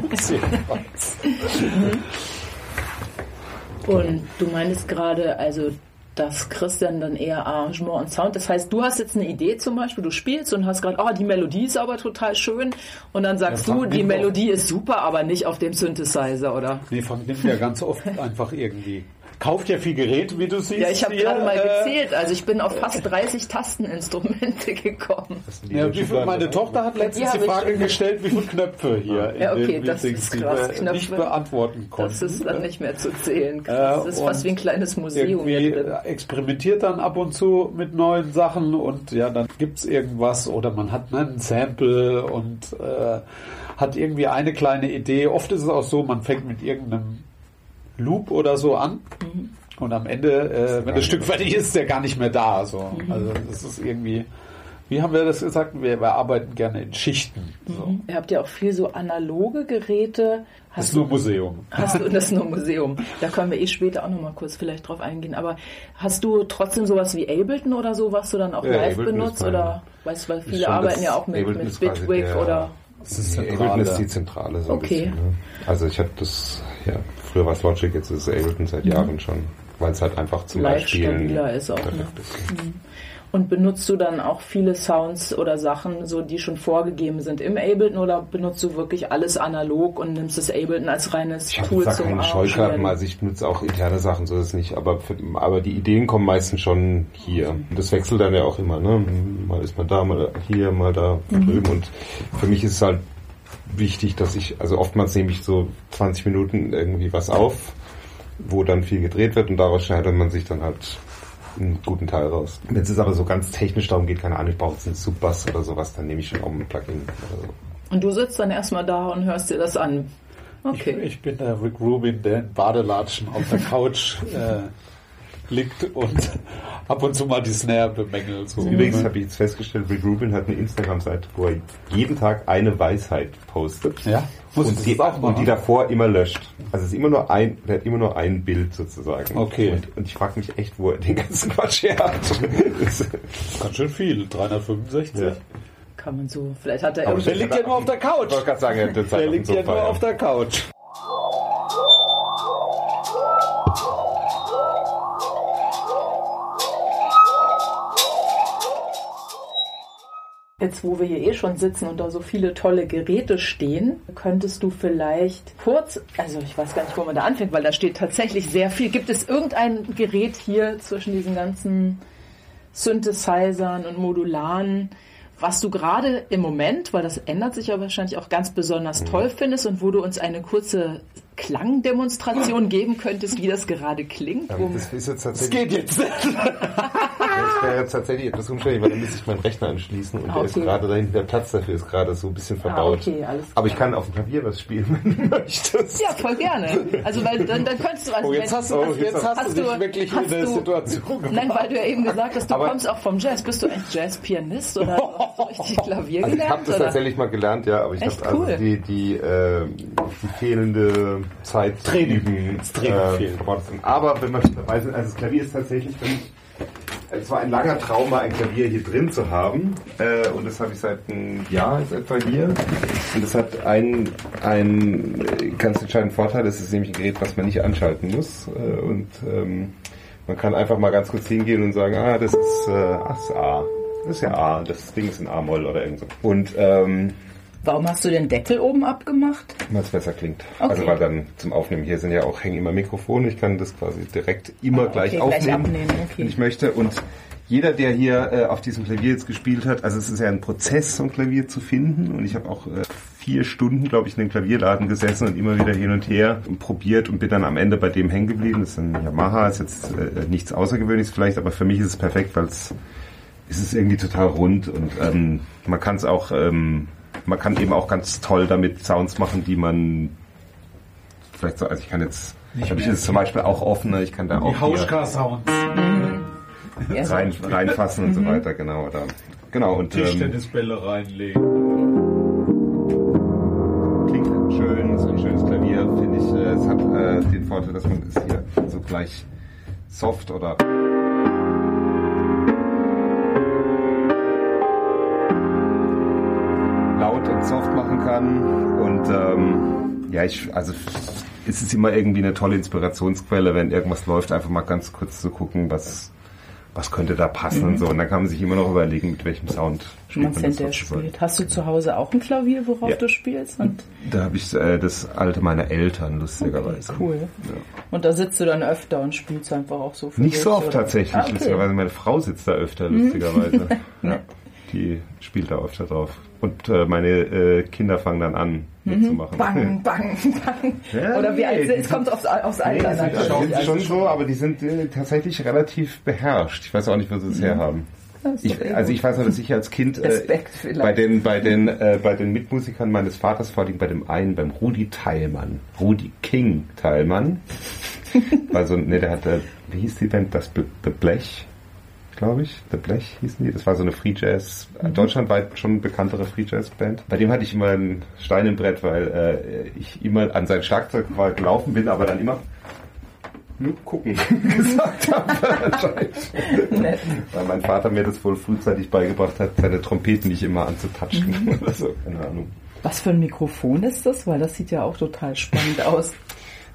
[LAUGHS] [LAUGHS] Und du meinst gerade, also dass Christian dann eher Arrangement und Sound. Das heißt, du hast jetzt eine Idee zum Beispiel, du spielst und hast gerade, oh, die Melodie ist aber total schön. Und dann sagst ja, du, die Melodie ist super, aber nicht auf dem Synthesizer, oder? Nee, Frank nimmt ja ganz oft einfach irgendwie kauft ja viel Gerät, wie du siehst. Ja, ich habe gerade mal äh, gezählt. Also ich bin auf fast 30 Tasteninstrumente [LAUGHS] gekommen. Ja, wie viel, meine Tochter hat Die letztens die ich- Frage gestellt, wie viele Knöpfe hier Ja, in okay, den das Dings, ist die krass, wir Knöpfe. nicht beantworten konnten. Das ist dann nicht mehr zu zählen. Äh, Das ist fast wie ein kleines Museum drin. experimentiert dann ab und zu mit neuen Sachen und ja, dann gibt's irgendwas oder man hat ne, ein Sample und äh, hat irgendwie eine kleine Idee. Oft ist es auch so, man fängt mit irgendeinem Loop oder so an Mhm. und am Ende, äh, wenn das Stück fertig ist, ist der gar nicht mehr da. So. Mhm. Also das ist irgendwie, wie haben wir das gesagt? Wir, wir arbeiten gerne in Schichten. So. Ihr habt ja auch viel so analoge Geräte. Das Hast ist nur Museum. Hast du, das ist nur ein [LAUGHS] Museum. Da können wir eh später auch noch mal kurz vielleicht drauf eingehen. Aber hast du trotzdem sowas wie Ableton oder so, was du dann auch Ja, live Ableton benutzt? Oder weißt du, weil viele arbeiten das- ja auch mit, Ableton mit Bitwig der- oder Das ist Ableton ist die Zentrale so ein Okay. bisschen. Ne? Also ich habe das, ja, früher war es Logic, jetzt ist es Ableton seit Jahren schon, weil es halt einfach zum Live Beispielen stabiler ist auch, ne? ist. und benutzt du dann auch viele Sounds oder Sachen, so die schon vorgegeben sind im Ableton oder benutzt du wirklich alles analog und nimmst das Ableton als reines Ich Tool zum keine Scheuklappen, also ich benutze auch interne Sachen, so ist es nicht, aber, für, aber die Ideen kommen meistens schon hier. Und das wechselt dann ja auch immer, ne? Mal ist man da, mal hier, mal da Mhm. drüben und für mich ist es halt wichtig, dass ich, also oftmals nehme ich so 20 Minuten irgendwie was auf, wo dann viel gedreht wird und daraus schneidet man sich dann halt einen guten Teil raus. Wenn es jetzt aber so ganz technisch darum geht, keine Ahnung, ich brauche jetzt einen Subbass oder sowas, dann nehme ich schon auch ein Plugin oder so. Und du sitzt dann erstmal da und hörst dir das an. Okay. Ich, ich bin der Rick Rubin, der in Badelatschen auf der Couch [LAUGHS] äh, liegt und [LAUGHS] ab und zu mal die Snare bemängelt. So. Übrigens habe ich jetzt festgestellt, Rick Rubin hat eine Instagram-Seite, wo er jeden Tag eine Weisheit postet. Ja, muss ich Und die, auch und die davor immer löscht. Also es ist immer nur ein, der hat immer nur ein Bild sozusagen. Okay. Und, und ich frage mich echt, wo er den ganzen Quatsch her hat. [LAUGHS] Ganz schön viel, 365. Ja. Kann man so. Vielleicht hat er. Der liegt ja nur auf der ich Couch. wollte gerade sagen, er hat Der liegt ja nur auf der Couch. Jetzt, wo wir hier eh schon sitzen und da so viele tolle Geräte stehen, könntest du vielleicht kurz, also ich weiß gar nicht, wo man da anfängt, weil da steht tatsächlich sehr viel. Gibt es irgendein Gerät hier zwischen diesen ganzen Synthesizern und Modularen, was du gerade im Moment, weil das ändert sich ja wahrscheinlich auch ganz besonders toll findest und wo du uns eine kurze Klangdemonstration geben könntest, wie das gerade klingt? Wo, Das ist jetzt tatsächlich, geht jetzt. das wäre jetzt tatsächlich etwas umständlich, weil dann müsste ich meinen Rechner anschließen und Ah, der ist okay. gerade dahin, der Platz dafür ist gerade so ein bisschen ah, verbaut. okay, alles klar. Aber ich kann auf dem Klavier was spielen, [LAUGHS] wenn du möchtest. Ja, voll gerne. Also weil dann, dann könntest du also Oh, jetzt hast Oh, jetzt jetzt hast hast du dich wirklich in du- Situation gebracht. Nein, weil du ja eben gesagt hast, du Aber- kommst auch vom Jazz. Bist du eigentlich Jazzpianist oder hast du [LAUGHS] richtig Klavier Also ich habe gelernt? das oder? tatsächlich mal gelernt, ja, aber ich Echt habe cool. also die, die, äh, die fehlende Zeit Training. üben, Training fehlt. verbaut sind. Aber wenn man schon dabei sind, also das Klavier ist tatsächlich für mich, es war ein langer Traum, mal ein Klavier hier drin zu haben. Äh, und das habe ich seit einem Jahr jetzt etwa hier. Und das hat einen, einen äh, ganz entscheidenden Vorteil, das ist nämlich ein Gerät, was man nicht anschalten muss. Äh, und ähm, man kann einfach mal ganz kurz hingehen und sagen, ah, das ist, äh, ach, das ist A. Das ist ja A, das Ding ist in A-Moll oder irgend so. Und ähm, Warum hast du den Deckel oben abgemacht? weil es besser klingt. Okay. Also weil dann zum Aufnehmen hier sind ja auch hängen immer Mikrofone. Ich kann das quasi direkt immer Ah, gleich okay, gleich aufnehmen, abnehmen, okay. wenn ich möchte. Und jeder, der hier äh, auf diesem Klavier jetzt gespielt hat, also es ist ja ein Prozess, so ein Klavier zu finden. Und ich habe auch äh, vier Stunden, glaube ich, in den Klavierladen gesessen und immer wieder hin und her und probiert und bin dann am Ende bei dem hängen geblieben. Das ist ein Yamaha, ist jetzt äh, nichts Außergewöhnliches vielleicht, aber für mich ist es perfekt, weil es es ist irgendwie total rund und ähm, man kann es auch, ähm, man kann eben auch ganz toll damit Sounds machen, die man vielleicht so, also ich kann jetzt, ich habe ich jetzt zum Beispiel auch offen, ne? ich kann da Die auch hier Hauschka-Sounds. Rein, reinfassen und so weiter, genau. Oder, genau und ähm, Tischtennisbälle reinlegen. klingt schön, ist ein schönes Klavier, finde ich. Äh, es hat äh, den Vorteil, dass man es hier so gleich soft oder laut und soft machen kann. Und ähm, ja, ich, also es ist immer irgendwie eine tolle Inspirationsquelle, wenn irgendwas läuft, einfach mal ganz kurz zu gucken, was, was könnte da passen mhm. und so. Und dann kann man sich immer noch überlegen, mit welchem Sound spielt man, man das. Der spielt. Hast du zu Hause auch ein Klavier, worauf ja. du spielst? Und da habe ich äh, das alte meiner Eltern, lustigerweise. Okay, cool. Ja. Und da sitzt du dann öfter und spielst einfach auch so viel. Nicht so oft oder? tatsächlich, ah, okay. lustigerweise. Meine Frau sitzt da öfter, lustigerweise. [LAUGHS] ja. Die spielt da öfter drauf. Und äh, meine äh, Kinder fangen dann an, mitzumachen. [LAUGHS] Bang, bang, bang. Ja, Oder wie alt Es kommt aufs, aufs Alter nee, natürlich. Schon, also schon so, aber die sind äh, tatsächlich relativ beherrscht. Ich weiß auch nicht, wo sie es mhm. herhaben. Ich, also ich weiß noch, dass ich als Kind äh, bei den bei den äh, bei den Mitmusikern meines Vaters, vor allem bei dem einen, beim Rudi Teilmann, Rudi King Teilmann, [LAUGHS] also ne, der hatte, wie hieß die Band, das Blech, glaube ich. The Blech hießen die. Das war so eine Free Jazz, mhm. deutschlandweit schon bekanntere Free Jazz Band. Bei dem hatte ich immer ein Stein im Brett, weil äh, ich immer an sein Schlagzeug gelaufen bin, aber dann immer nur gucken [LAUGHS] gesagt habe. [LAUGHS] Weil mein Vater mir das wohl frühzeitig beigebracht hat, seine Trompeten nicht immer anzutatschen. Mhm. [LAUGHS] oder so, keine Ahnung. Was für ein Mikrofon ist das? Weil das sieht ja auch total spannend aus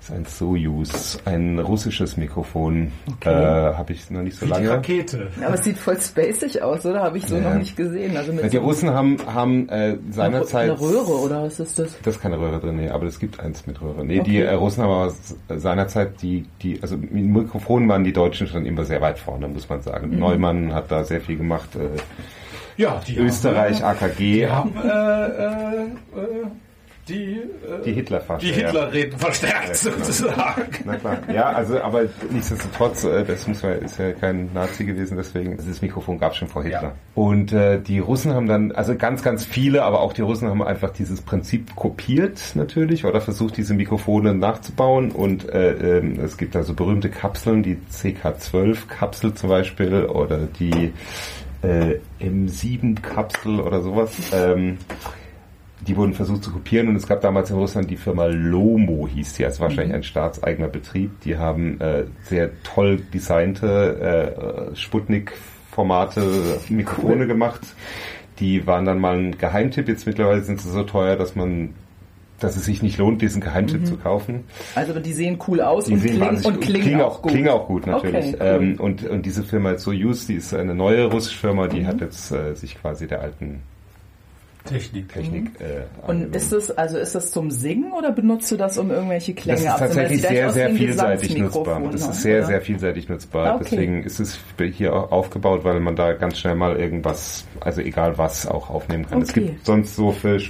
ist ein Soyuz, ein russisches Mikrofon. Okay. Äh, Habe ich noch nicht so Wie lange. Die Rakete. Aber es sieht voll spacig aus, oder? Habe ich so ja. noch nicht gesehen. Also die so Russen haben, haben äh, seinerzeit... Eine Röhre, oder was ist das? Das ist keine Röhre drin, nee, aber es gibt eins mit Röhre. Nee, okay. die äh, Russen haben aber seinerzeit die, die, also mit Mikrofonen waren die Deutschen schon immer sehr weit vorne, muss man sagen. Mhm. Neumann hat da sehr viel gemacht. Äh, ja, die Österreich, haben, AKG. Die haben, äh, äh, äh die, äh, die Hitlerfasche. Die Hitlerreden ja. verstärkt ja, sozusagen. Na klar. Ja, also aber nichtsdestotrotz, äh, das muss man, ist ja kein Nazi gewesen, deswegen das Mikrofon gab es schon vor Hitler. Ja. Und äh, die Russen haben dann, also ganz, ganz viele, aber auch die Russen haben einfach dieses Prinzip kopiert natürlich oder versucht, diese Mikrofone nachzubauen. Und äh, äh, es gibt also berühmte Kapseln, die CK12-Kapsel zum Beispiel oder die äh, M7-Kapsel oder sowas. Ähm, die wurden versucht zu kopieren und es gab damals in Russland die Firma Lomo, hieß die, also wahrscheinlich mhm. ein staatseigener Betrieb. Die haben äh, sehr toll designte äh, Sputnik-Formate, Mikrofone gemacht. Die waren dann mal ein Geheimtipp. Jetzt mittlerweile sind sie so teuer, dass man dass es sich nicht lohnt, diesen Geheimtipp mhm. zu kaufen. Also die sehen cool aus die und, klingen, und klingen, klingen, auch gut. Klingen auch gut, natürlich. Okay, cool. ähm, und, und diese Firma Soyuz, die ist eine neue russische Firma, die mhm. hat jetzt äh, sich quasi der alten Technik. Technik mhm. äh, Und ist das, also ist das zum Singen oder benutzt du das, um irgendwelche Klänge abzunehmen? Das ist tatsächlich sehr, sehr vielseitig nutzbar. Das ist sehr, sehr vielseitig nutzbar. Okay. Deswegen ist es hier auch aufgebaut, weil man da ganz schnell mal irgendwas, also egal was, auch aufnehmen kann. Okay. Es gibt sonst so für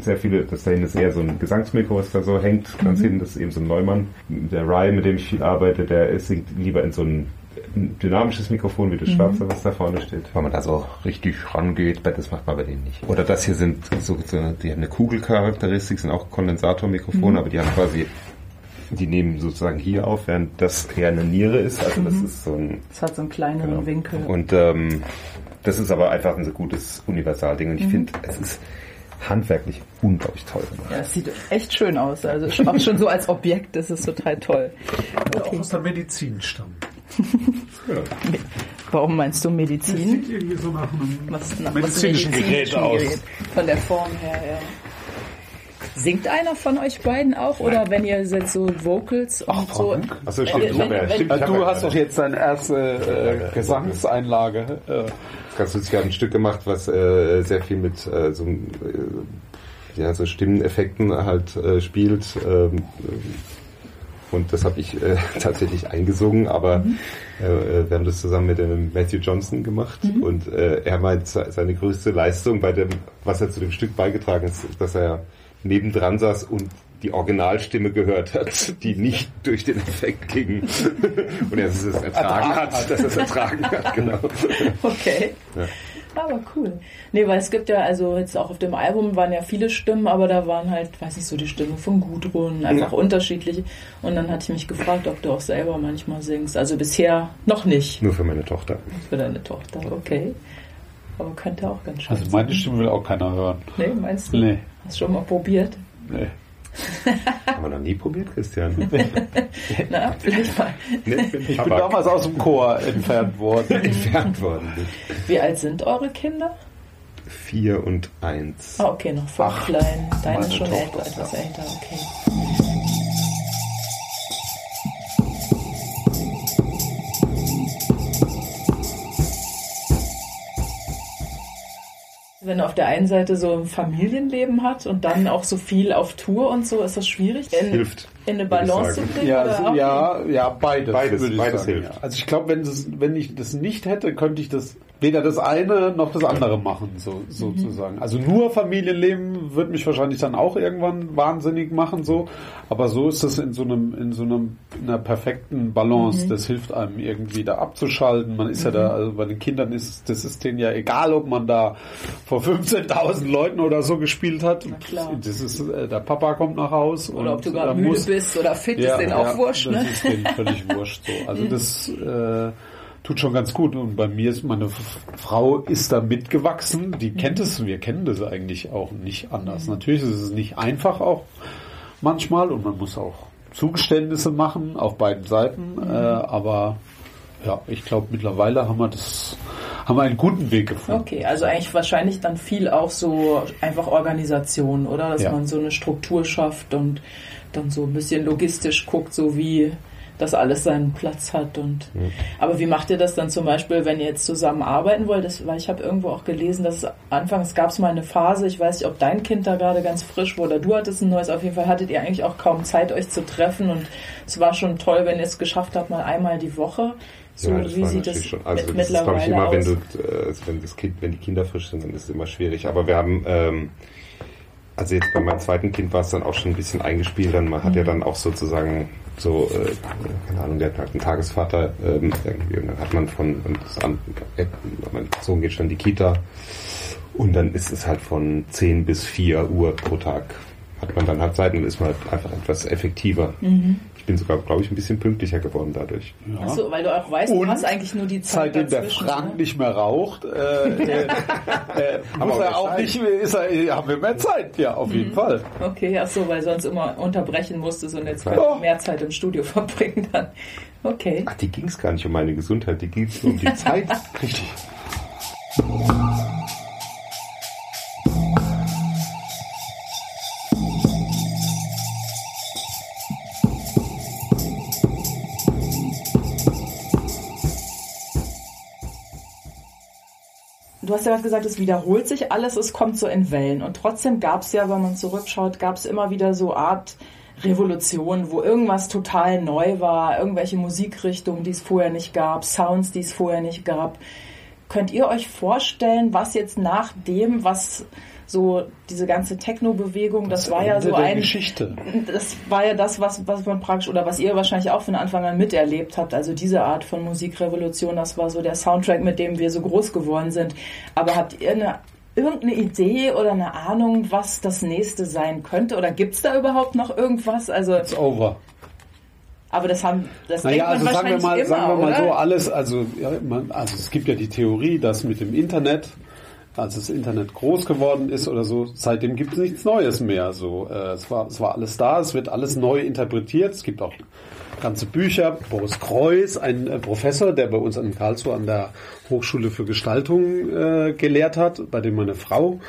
sehr viele, das da hinten ist eher so ein Gesangsmikro, was da so hängt, ganz mhm. hinten, das ist eben so ein Neumann. Der Ryan, mit dem ich viel arbeite, der singt lieber in so einem ein dynamisches Mikrofon wie das mhm. schwarze, was da vorne steht. Weil man da so richtig rangeht, das macht man bei denen nicht. Oder das hier sind so, die haben eine Kugelcharakteristik, sind auch Kondensatormikrofone, mhm. aber die haben quasi die nehmen sozusagen hier auf, während das eher eine Niere ist. Also das mhm. ist so ein. Das hat so einen kleineren genau. Winkel. Und ähm, das ist aber einfach ein so gutes Universalding. Und ich mhm. finde, es ist handwerklich unglaublich toll gemacht. Ja, es sieht echt schön aus. Also auch schon so als Objekt, das ist total toll. Okay. Auch aus der Medizin stammen ja. [LAUGHS] Warum meinst du Medizin? Das sieht irgendwie so nach einem was, nach medizinischen Gerät aus. Von der Form her, ja. Singt einer von euch beiden auch oder wenn ihr jetzt so Vocals und Ach, so? Achso, stimmt. Wenn, wenn, wenn, stimmt du hast doch jetzt deine erste äh, Gesangseinlage. Äh. Ganz lustig, ich habe ein Stück gemacht, was äh, sehr viel mit äh, so, äh, ja, so Stimmeneffekten halt äh, spielt. Ähm, und das habe ich äh, [LAUGHS] tatsächlich eingesungen, aber mhm. äh, wir haben das zusammen mit dem Matthew Johnson gemacht mhm. und äh, er meint, seine größte Leistung bei dem, was er zu dem Stück beigetragen hat, dass er nebendran saß und die Originalstimme gehört hat, die nicht durch den Effekt ging. [LAUGHS] und er es ertragen hat, dass er es ertragen hat, genau. [LAUGHS] Okay. Ja. Aber cool. Nee, weil es gibt ja, also jetzt auch auf dem Album waren ja viele Stimmen, aber da waren halt, weiß nicht, so die Stimmen von Gudrun, einfach ja. unterschiedliche. Und dann hatte ich mich gefragt, ob du auch selber manchmal singst. Also bisher noch nicht. Nur für meine Tochter. Für deine Tochter, okay. Aber könnte auch ganz schön Also meine Stimme will auch keiner hören. Nee, meinst du? Nee. Hast du schon mal probiert? Nee. [LAUGHS] Haben wir noch nie probiert, Christian? [LAUGHS] Na, vielleicht mal. Ich bin damals aus dem Chor entfernt worden. [LAUGHS] entfernt worden. Wie alt sind eure Kinder? Vier und eins. Ah, okay, noch voll Ach, klein. Deine ist schon älter, etwas älter, okay. Wenn er auf der einen Seite so ein Familienleben hat und dann auch so viel auf Tour und so, ist das schwierig? In, Hilft. In eine Balance zu bringen? Ja, also, ja, ja, beides. Beides, würde ich beides sagen, hilft. Ja. Also ich glaube, wenn, das- wenn ich das nicht hätte, könnte ich das weder das eine noch das andere machen, so, sozusagen. Also nur Familienleben wird mich wahrscheinlich dann auch irgendwann wahnsinnig machen, so. Aber so ist das in so einem, in so einem, in einer perfekten Balance. Das hilft einem irgendwie da abzuschalten. Man ist ja da, also bei den Kindern ist, das ist denen ja egal, ob man da vor 15.000 Leuten oder so gespielt hat. klar. Das ist, äh, der Papa kommt nach Haus Oder ob du gerade er müde muss- bist oder fit, ist denen auch wurscht, das ne? ist denen völlig wurscht. So. Also das äh, tut schon ganz gut. Und bei mir ist meine Frau ist da mitgewachsen. Die kennt es. Wir kennen das eigentlich auch nicht anders. Natürlich ist es nicht einfach auch manchmal und man muss auch Zugeständnisse machen auf beiden Seiten. Äh, aber ja, ich glaube mittlerweile haben wir das haben wir einen guten Weg gefunden. Okay, also eigentlich wahrscheinlich dann viel auch so einfach Organisation, oder? Dass Ja. man so eine Struktur schafft und dann so ein bisschen logistisch guckt, so wie das alles seinen Platz hat. Und aber wie macht ihr das dann zum Beispiel, wenn ihr jetzt zusammen arbeiten wollt? Das, weil ich habe irgendwo auch gelesen, dass es anfangs gab es mal eine Phase, ich weiß nicht, ob dein Kind da gerade ganz frisch war oder du hattest ein neues, auf jeden Fall hattet ihr eigentlich auch kaum Zeit, euch zu treffen und es war schon toll, wenn ihr es geschafft habt, mal einmal die Woche. So, ja, wie sieht das schon. Also mit- das ist, glaube ich, mittlerweile immer, wenn aus? du, äh, wenn das Kind, wenn die Kinder frisch sind, dann ist es immer schwierig. Aber wir haben, ähm, also jetzt bei meinem zweiten Kind war es dann auch schon ein bisschen eingespielt. Dann man hat Mhm. ja dann auch sozusagen so, äh, keine Ahnung, der hat halt einen Tagesvater ähm, irgendwie und dann hat man von, und das an, äh, mein Sohn geht schon in die Kita und dann ist es halt von 10 bis 4 Uhr pro Tag hat man dann halt Zeit und ist man halt einfach etwas effektiver. Mhm. Ich bin sogar, glaube ich, ein bisschen pünktlicher geworden dadurch. Ja. Achso, weil du auch weißt, du Und hast eigentlich nur die Zeit Seitdem der Frank ne? nicht mehr raucht, äh, [LAUGHS] äh, äh, muss auch er mehr auch Zeit. nicht, ist er, haben wir mehr Zeit, ja, auf Mhm. jeden Fall. Okay, ach so, weil sonst immer unterbrechen musstest und jetzt Ja. mehr Zeit im Studio [LAUGHS] verbringen dann. Okay. Ach, die ging es gar nicht um meine Gesundheit, die ging es nur um die [LAUGHS] Zeit. Richtig. Du hast ja gerade gesagt, es wiederholt sich alles, es kommt so in Wellen. Und trotzdem gab es ja, wenn man zurückschaut, gab es immer wieder so Art Revolution, wo irgendwas total neu war, irgendwelche Musikrichtungen, die es vorher nicht gab, Sounds, die es vorher nicht gab. Könnt ihr euch vorstellen, was jetzt nach dem, was so diese ganze Techno-Bewegung, das, war ja so der ein Geschichte. das war ja das, was, was man praktisch, oder was ihr wahrscheinlich auch von Anfang an miterlebt habt. Also diese Art von Musikrevolution, das war so der Soundtrack, mit dem wir so groß geworden sind. Aber habt ihr eine, irgendeine Idee oder eine Ahnung, was das nächste sein könnte? Oder gibt's da überhaupt noch irgendwas? Also, It's over. aber das haben, das Naja, also sagen wir mal, immer, sagen wir mal oder? so, alles, also, ja, man, also es gibt ja die Theorie, dass mit dem Internet, als das Internet groß geworden ist oder so, seitdem gibt es nichts Neues mehr. So, äh, es war, es war alles da, es wird alles neu interpretiert. Es gibt auch ganze Bücher. Boris Kreuz, ein äh, Professor, der bei uns in Karlsruhe an der Hochschule für Gestaltung äh, gelehrt hat, bei dem meine Frau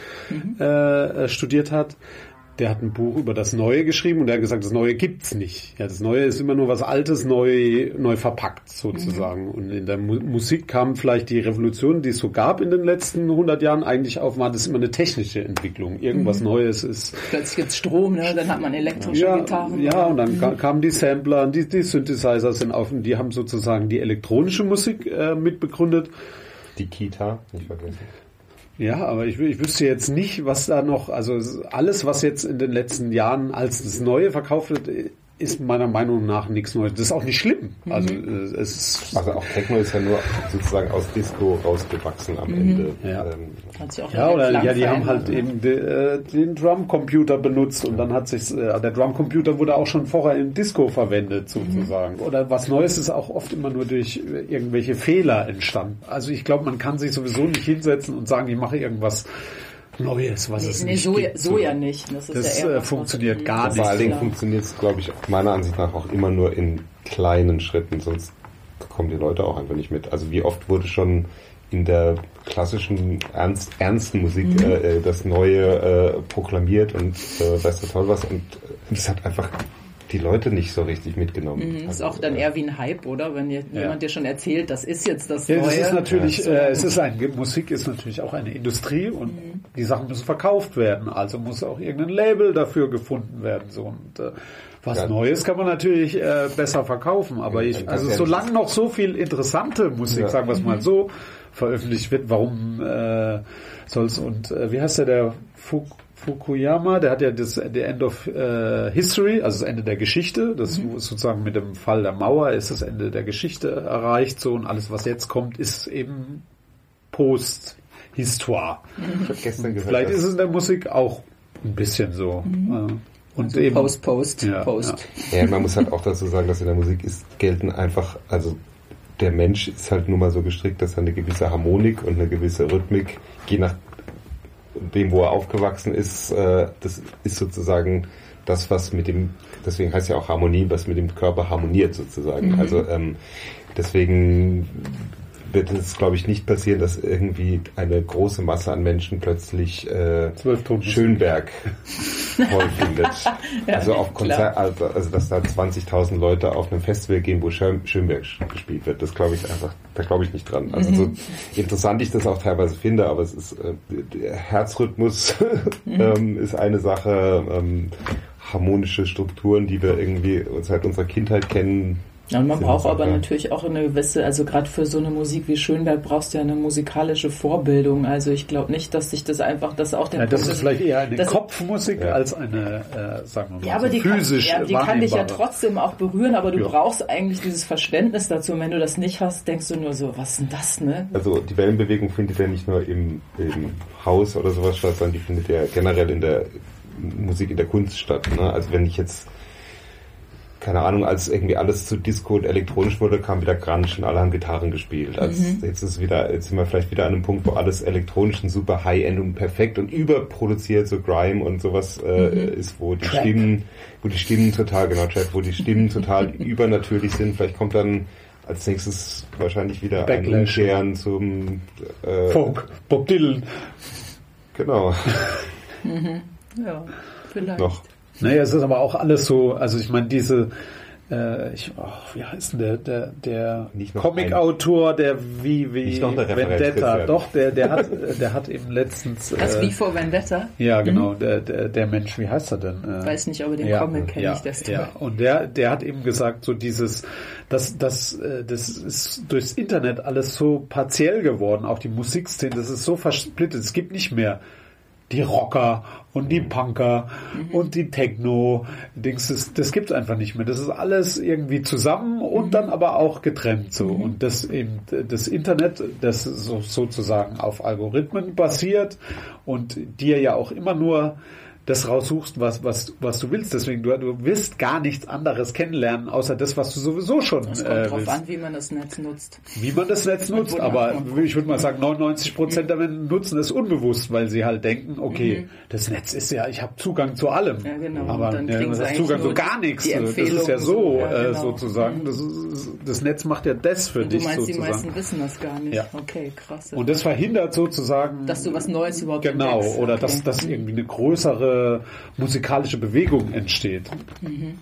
äh, äh, studiert hat. Der hat ein Buch über das Neue geschrieben und der hat gesagt, das Neue gibt's nicht. Ja, das Neue ist immer nur was Altes neu, neu verpackt sozusagen. Und in der Mu Musik kam vielleicht die Revolution, die es so gab in den letzten 100 Jahren, eigentlich auf, war das immer eine technische Entwicklung. Irgendwas Neues ist Plötzlich gibt's Strom, ne? dann hat man elektrische ja, Gitarren. ja, und dann ka- kamen die Sampler, die, die Synthesizer sind auf und die haben sozusagen die elektronische Musik äh, mitbegründet. Die Kita, nicht vergessen. Ja, aber ich, ich wüsste jetzt nicht, was da noch, also es- alles, was jetzt in den letzten Jahren als das Neue verkauft wird, ist meiner Meinung nach nichts Neues. Das ist auch nicht schlimm. Also äh, es ist, Also auch Techno ist ja nur sozusagen aus Disco rausgewachsen am Ende. Ja. Ähm, ja, der oder ja, die haben halt eben de, äh, den Drumcomputer benutzt und dann hat sich äh, der Drumcomputer wurde auch schon vorher im Disco verwendet sozusagen. Oder was Neues ist auch oft immer nur durch äh, irgendwelche Fehler entstanden. Also ich glaube, man kann sich sowieso nicht hinsetzen und sagen, ich mache irgendwas Neues, was es Nee, nicht so, gibt. so ja nicht. Das, ist Das, ja eher äh, was, was- funktioniert gar Vor allen Dingen funktioniert es, glaube ich, meiner Ansicht nach auch immer nur in kleinen Schritten, sonst kommen die Leute auch einfach nicht mit. Also wie oft wurde schon in der klassischen, ernst, ernsten Musik Mhm. äh, das Neue äh, proklamiert und äh, weißt du toll was und äh, es hat einfach die Leute nicht so richtig mitgenommen. Mhm, ist auch dann eher wie ein Hype, oder? Wenn dir, ja. jemand dir schon erzählt, das ist jetzt das ja, Neue. Das ist natürlich, äh, es ist ein, Musik ist natürlich auch eine Industrie und mhm. die Sachen müssen verkauft werden. Also muss auch irgendein Label dafür gefunden werden. So und äh, was ja. Neues kann man natürlich äh, besser verkaufen, aber ich, also solange noch so viel interessante Musik, sagen wir es mal so, veröffentlicht wird, warum äh, soll's und äh, wie heißt der der Fuk Fukuyama, der hat ja das The End of äh, History, also das Ende der Geschichte. Das mhm. sozusagen mit dem Fall der Mauer ist das Ende der Geschichte erreicht. So und alles, was jetzt kommt, ist eben Post-Histoire. Ich habe gestern gehört. Vielleicht ist es in der Musik auch ein bisschen so. Mhm. Und also eben, Post, Post, ja, Post. Ja. ja, man muss halt auch dazu sagen, dass in der Musik ist gelten einfach, also der Mensch ist halt nun mal so gestrickt, dass er eine gewisse Harmonik und eine gewisse Rhythmik, je nach dem, wo er aufgewachsen ist, äh, das ist sozusagen das, was mit dem, deswegen heißt ja auch Harmonie, was mit dem Körper harmoniert sozusagen. Mhm. Also ähm, deswegen wird es, glaube ich, nicht passieren, dass irgendwie eine große Masse an Menschen plötzlich äh, Schönberg [LAUGHS] toll findet. ja, also auf Konzert, also, also dass da 20.000 Leute auf einem Festival gehen, wo Schönberg gespielt wird. Das glaube ich einfach, da glaube ich nicht dran. Also mhm. so interessant ich das auch teilweise finde, aber es ist äh, der Herzrhythmus mhm. [LAUGHS] ähm, ist eine Sache. Ähm, harmonische Strukturen, die wir irgendwie seit unserer Kindheit kennen, ja, und man braucht aber natürlich auch eine gewisse, also gerade für so eine Musik wie Schönberg brauchst du ja eine musikalische Vorbildung. Also ich glaube nicht, dass sich das einfach, dass auch der ja, Das ist vielleicht eher eine Kopfmusik ja. als eine, äh, sagen wir mal, ja, aber so die physisch kann, ja, die kann dich ja trotzdem auch berühren, aber du ja. brauchst eigentlich dieses Verständnis dazu. Und wenn du das nicht hast, denkst du nur so, was ist denn das, ne? Also die Wellenbewegung findet ja nicht nur im, im Haus oder sowas statt, sondern die findet ja generell in der Musik in der Kunst statt. Ne? Also wenn ich jetzt keine Ahnung, als irgendwie alles zu Disco und elektronisch wurde, kam wieder Grunge und alle haben Gitarren gespielt. Also mhm. jetzt ist wieder, jetzt sind wir vielleicht wieder an einem Punkt, wo alles elektronisch und super High-End und perfekt und überproduziert, so Grime und sowas äh, mhm. ist, wo die Trap. Stimmen, wo die Stimmen total, genau, Trap, wo die Stimmen total [LAUGHS] übernatürlich sind. Vielleicht kommt dann als nächstes wahrscheinlich wieder Backlash. ein Umkehren zum äh, Folk, Bob Dylan. Genau. [LAUGHS] Mhm. Ja, vielleicht. Noch. Naja, es ist aber auch alles so, also ich meine, diese, äh, ich, oh, wie heißt denn der, der, der Comic-Autor, der wie, wie Vendetta, doch, der, der hat, der hat eben letztens. [LAUGHS] Äh, das wie vor Vendetta? Ja, genau, mhm. der, der, der Mensch, wie heißt er denn? Äh, Weiß nicht, aber den ja, Comic kenne ja, ich das Ja, und der, der hat eben gesagt, so dieses, das, das, äh, das ist durchs Internet alles so partiell geworden, auch die Musikszene, das ist so versplittet, es gibt nicht mehr die Rocker und die Punker mhm. und die Techno. Dings, das, das gibt's einfach nicht mehr. Das ist alles irgendwie zusammen und mhm. dann aber auch getrennt so. Mhm. Und das eben das Internet, das so, sozusagen auf Algorithmen basiert und dir ja auch immer nur das raussuchst, was, was, was du willst. Deswegen, du, du willst gar nichts anderes kennenlernen, außer das, was du sowieso schon Es kommt äh, drauf an, wie man das Netz nutzt. Wie man das Netz nutzt, aber ich würde mal sagen, 99 Prozent der Menschen nutzen es unbewusst, weil sie halt denken, okay, mhm. das Netz ist ja, ich habe Zugang zu allem. Ja, genau. Aber dann ja, das Zugang zu gar nichts. Das ist ja so, ja, äh, genau. sozusagen. Das, ist, das Netz macht ja das für Und dich. Du meinst, sozusagen. die meisten wissen das gar nicht. Ja. Okay, krass. Und das verhindert sozusagen. Dass du was Neues überhaupt Genau, entdeckst. oder okay. dass, dass irgendwie eine größere musikalische Bewegung entsteht. Mhm.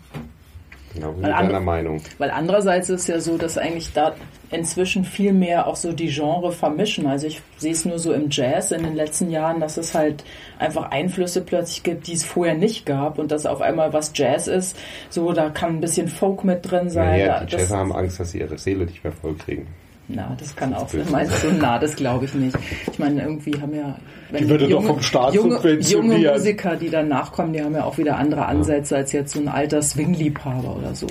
Genau, wie deiner Meinung. Weil andererseits ist es ja so, dass eigentlich da inzwischen viel mehr auch so die Genre vermischen. Also ich sehe es nur so im Jazz in den letzten Jahren, dass es halt einfach Einflüsse plötzlich gibt, die es vorher nicht gab und dass auf einmal was Jazz ist, so da kann ein bisschen Folk mit drin sein. Ja, ja die Jazzer haben Angst, dass sie ihre Seele nicht mehr voll kriegen. Na, das kann auch sein. Meinst du? Na, das glaube ich nicht. Ich meine, irgendwie haben ja die würde junge, doch vom Staat junge, junge Musiker, die dann nachkommen, die haben ja auch wieder andere Ansätze als jetzt so ein alter Swing-Liebhaber oder so.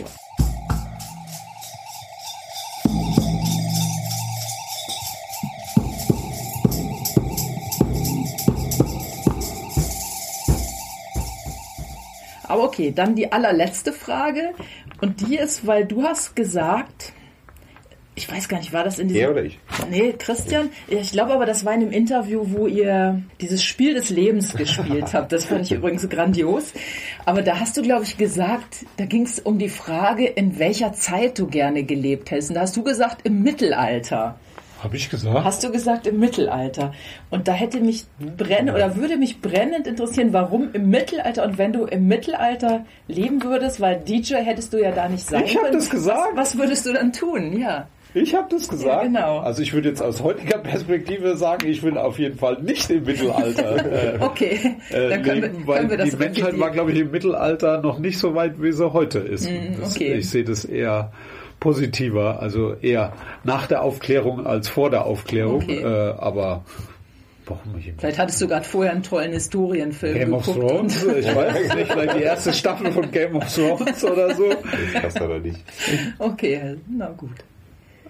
Aber okay, dann die allerletzte Frage. Und die ist, weil du hast gesagt, ich weiß gar nicht, war das in diesem... Er oder ich? Nee, Christian. Ich glaube aber, das war in einem Interview, wo ihr dieses Spiel des Lebens gespielt habt. Das fand ich übrigens grandios. Aber da hast du, glaube ich, gesagt, da ging es um die Frage, in welcher Zeit du gerne gelebt hättest. Und da hast du gesagt, im Mittelalter. Habe ich gesagt? Hast du gesagt im Mittelalter? Und da hätte mich brennend oder würde mich brennend interessieren, warum im Mittelalter und wenn du im Mittelalter leben würdest, weil DJ hättest du ja da nicht sein Ich hab können. das gesagt. Was, was würdest du dann tun? Ja. Ich habe das gesagt. Ja, genau. Also ich würde jetzt aus heutiger Perspektive sagen, ich will auf jeden Fall nicht im Mittelalter äh, [LAUGHS] Okay, äh, dann können, leben, wir, weil können wir das die Menschheit war, glaube ich, im Mittelalter noch nicht so weit, wie sie heute ist. Mm, das, okay. Ich sehe das eher positiver, also eher nach der Aufklärung als vor der Aufklärung. Okay. Äh, aber warum nicht im Vielleicht hattest du gerade vorher einen tollen Historienfilm Game of geguckt. Thrones? Ich weiß es nicht, vielleicht die erste Staffel von Game of Thrones oder so. Ich weiß aber nicht. Okay, na gut.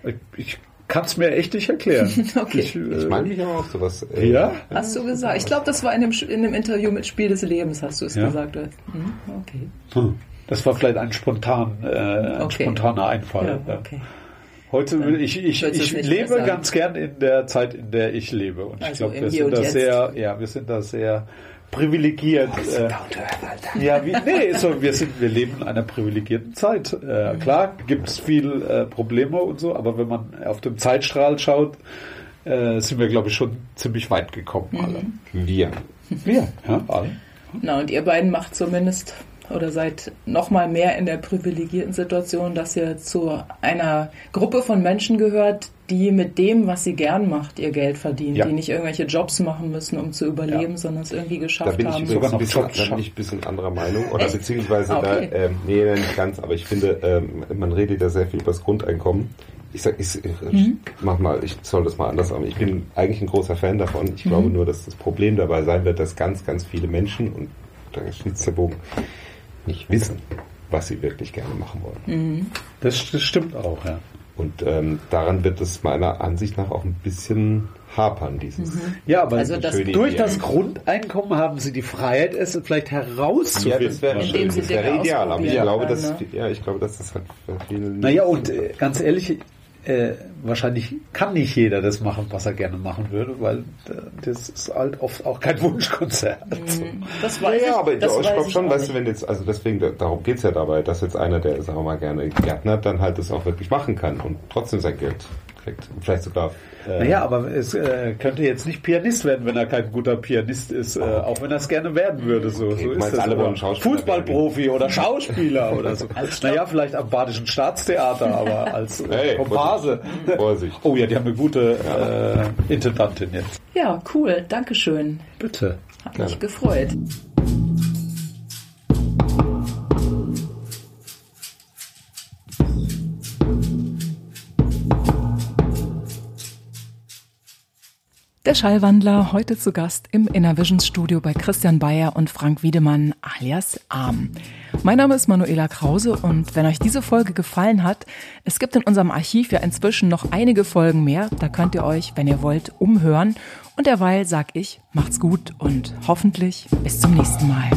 Ich, ich kann es mir echt nicht erklären. [LAUGHS] Okay. Ich, äh, Ich meine mich aber auch sowas. Äh, ja? Hast du gesagt? Ich glaube, das war in dem, in dem Interview mit Spiel des Lebens, hast du es Ja. gesagt. oder? Hm, okay. Hm. Das war vielleicht ein, spontan, äh, ein Okay. spontaner Einfall. Ja, okay. Heute will ich, ich, ich lebe ganz gern in der Zeit, in der ich lebe. Und ich Also glaube, im wir sind da sehr, ja, wir sind da sehr privilegiert. Äh, ja, wie, nee, so, wir sind, wir leben in einer privilegierten Zeit. Äh, Mhm. klar, gibt es viel äh, Probleme und so, aber wenn man auf den Zeitstrahl schaut, äh, sind wir, glaube ich, schon ziemlich weit gekommen Mhm. alle. Wir. Wir, ja, alle. Na, und ihr beiden macht zumindest oder seid noch mal mehr in der privilegierten Situation, dass ihr zu einer Gruppe von Menschen gehört, die mit dem, was sie gern macht, ihr Geld verdienen, Ja. die nicht irgendwelche Jobs machen müssen, um zu überleben, Ja. sondern es irgendwie Da geschafft bin ich haben. Sogar ein bisschen, da bin ich ein bisschen anderer Meinung. Oder Echt? beziehungsweise okay. da, ähm, nee, nicht ganz, aber ich finde, ähm, man redet ja sehr viel über das Grundeinkommen. Ich sag, ich, ich Mhm. mach mal, ich soll das mal anders sagen. Ich bin eigentlich ein großer Fan davon. Ich Mhm. glaube nur, dass das Problem dabei sein wird, dass ganz, ganz viele Menschen, und da schließt der Bogen, nicht wissen, was sie wirklich gerne machen wollen. Das, das stimmt auch, ja. Und ähm, daran wird es meiner Ansicht nach auch ein bisschen hapern, dieses. Ja, aber Also das- durch Idee. das Grundeinkommen haben sie die Freiheit, es vielleicht herauszufinden. Ja, das wäre schön, das wäre ideal, aber ich glaube, dass, ne? ja, ich glaube, dass das halt für viele Naja, und äh, ganz ehrlich, äh, wahrscheinlich kann nicht jeder das machen, was er gerne machen würde, weil äh, das ist halt oft auch kein [LAUGHS] Wunschkonzert. Das Ja, weiß ja, aber ich, das ich weiß glaube schon, weißt du, wenn jetzt, also deswegen, da- darum geht's ja dabei, dass jetzt einer, der, sagen wir mal, gerne Gärtner, dann halt das auch wirklich machen kann und trotzdem sein Geld Und vielleicht sogar. Äh, Naja, aber es äh, könnte jetzt nicht Pianist werden, wenn er kein guter Pianist ist, äh, auch wenn er es gerne werden würde. So, so du ist meinst, das. alle aber wollen Schauspieler Fußballprofi oder Schauspieler [LAUGHS] oder so. naja, vielleicht am Badischen Staatstheater, aber als äh, Hey, Komparse. Vorsicht. Oh ja, die haben eine gute äh, Intendantin jetzt. Ja, cool, Dankeschön. Bitte. Hat Gerne. mich gefreut. Der Schallwandler heute zu Gast im Innervisions Studio bei Christian Bayer und Frank Wiedemann alias Arm. Mein Name ist Manuela Krause und wenn euch diese Folge gefallen hat, es gibt in unserem Archiv ja inzwischen noch einige Folgen mehr, da könnt ihr euch, wenn ihr wollt, umhören. Und derweil sag ich, macht's gut und hoffentlich bis zum nächsten Mal.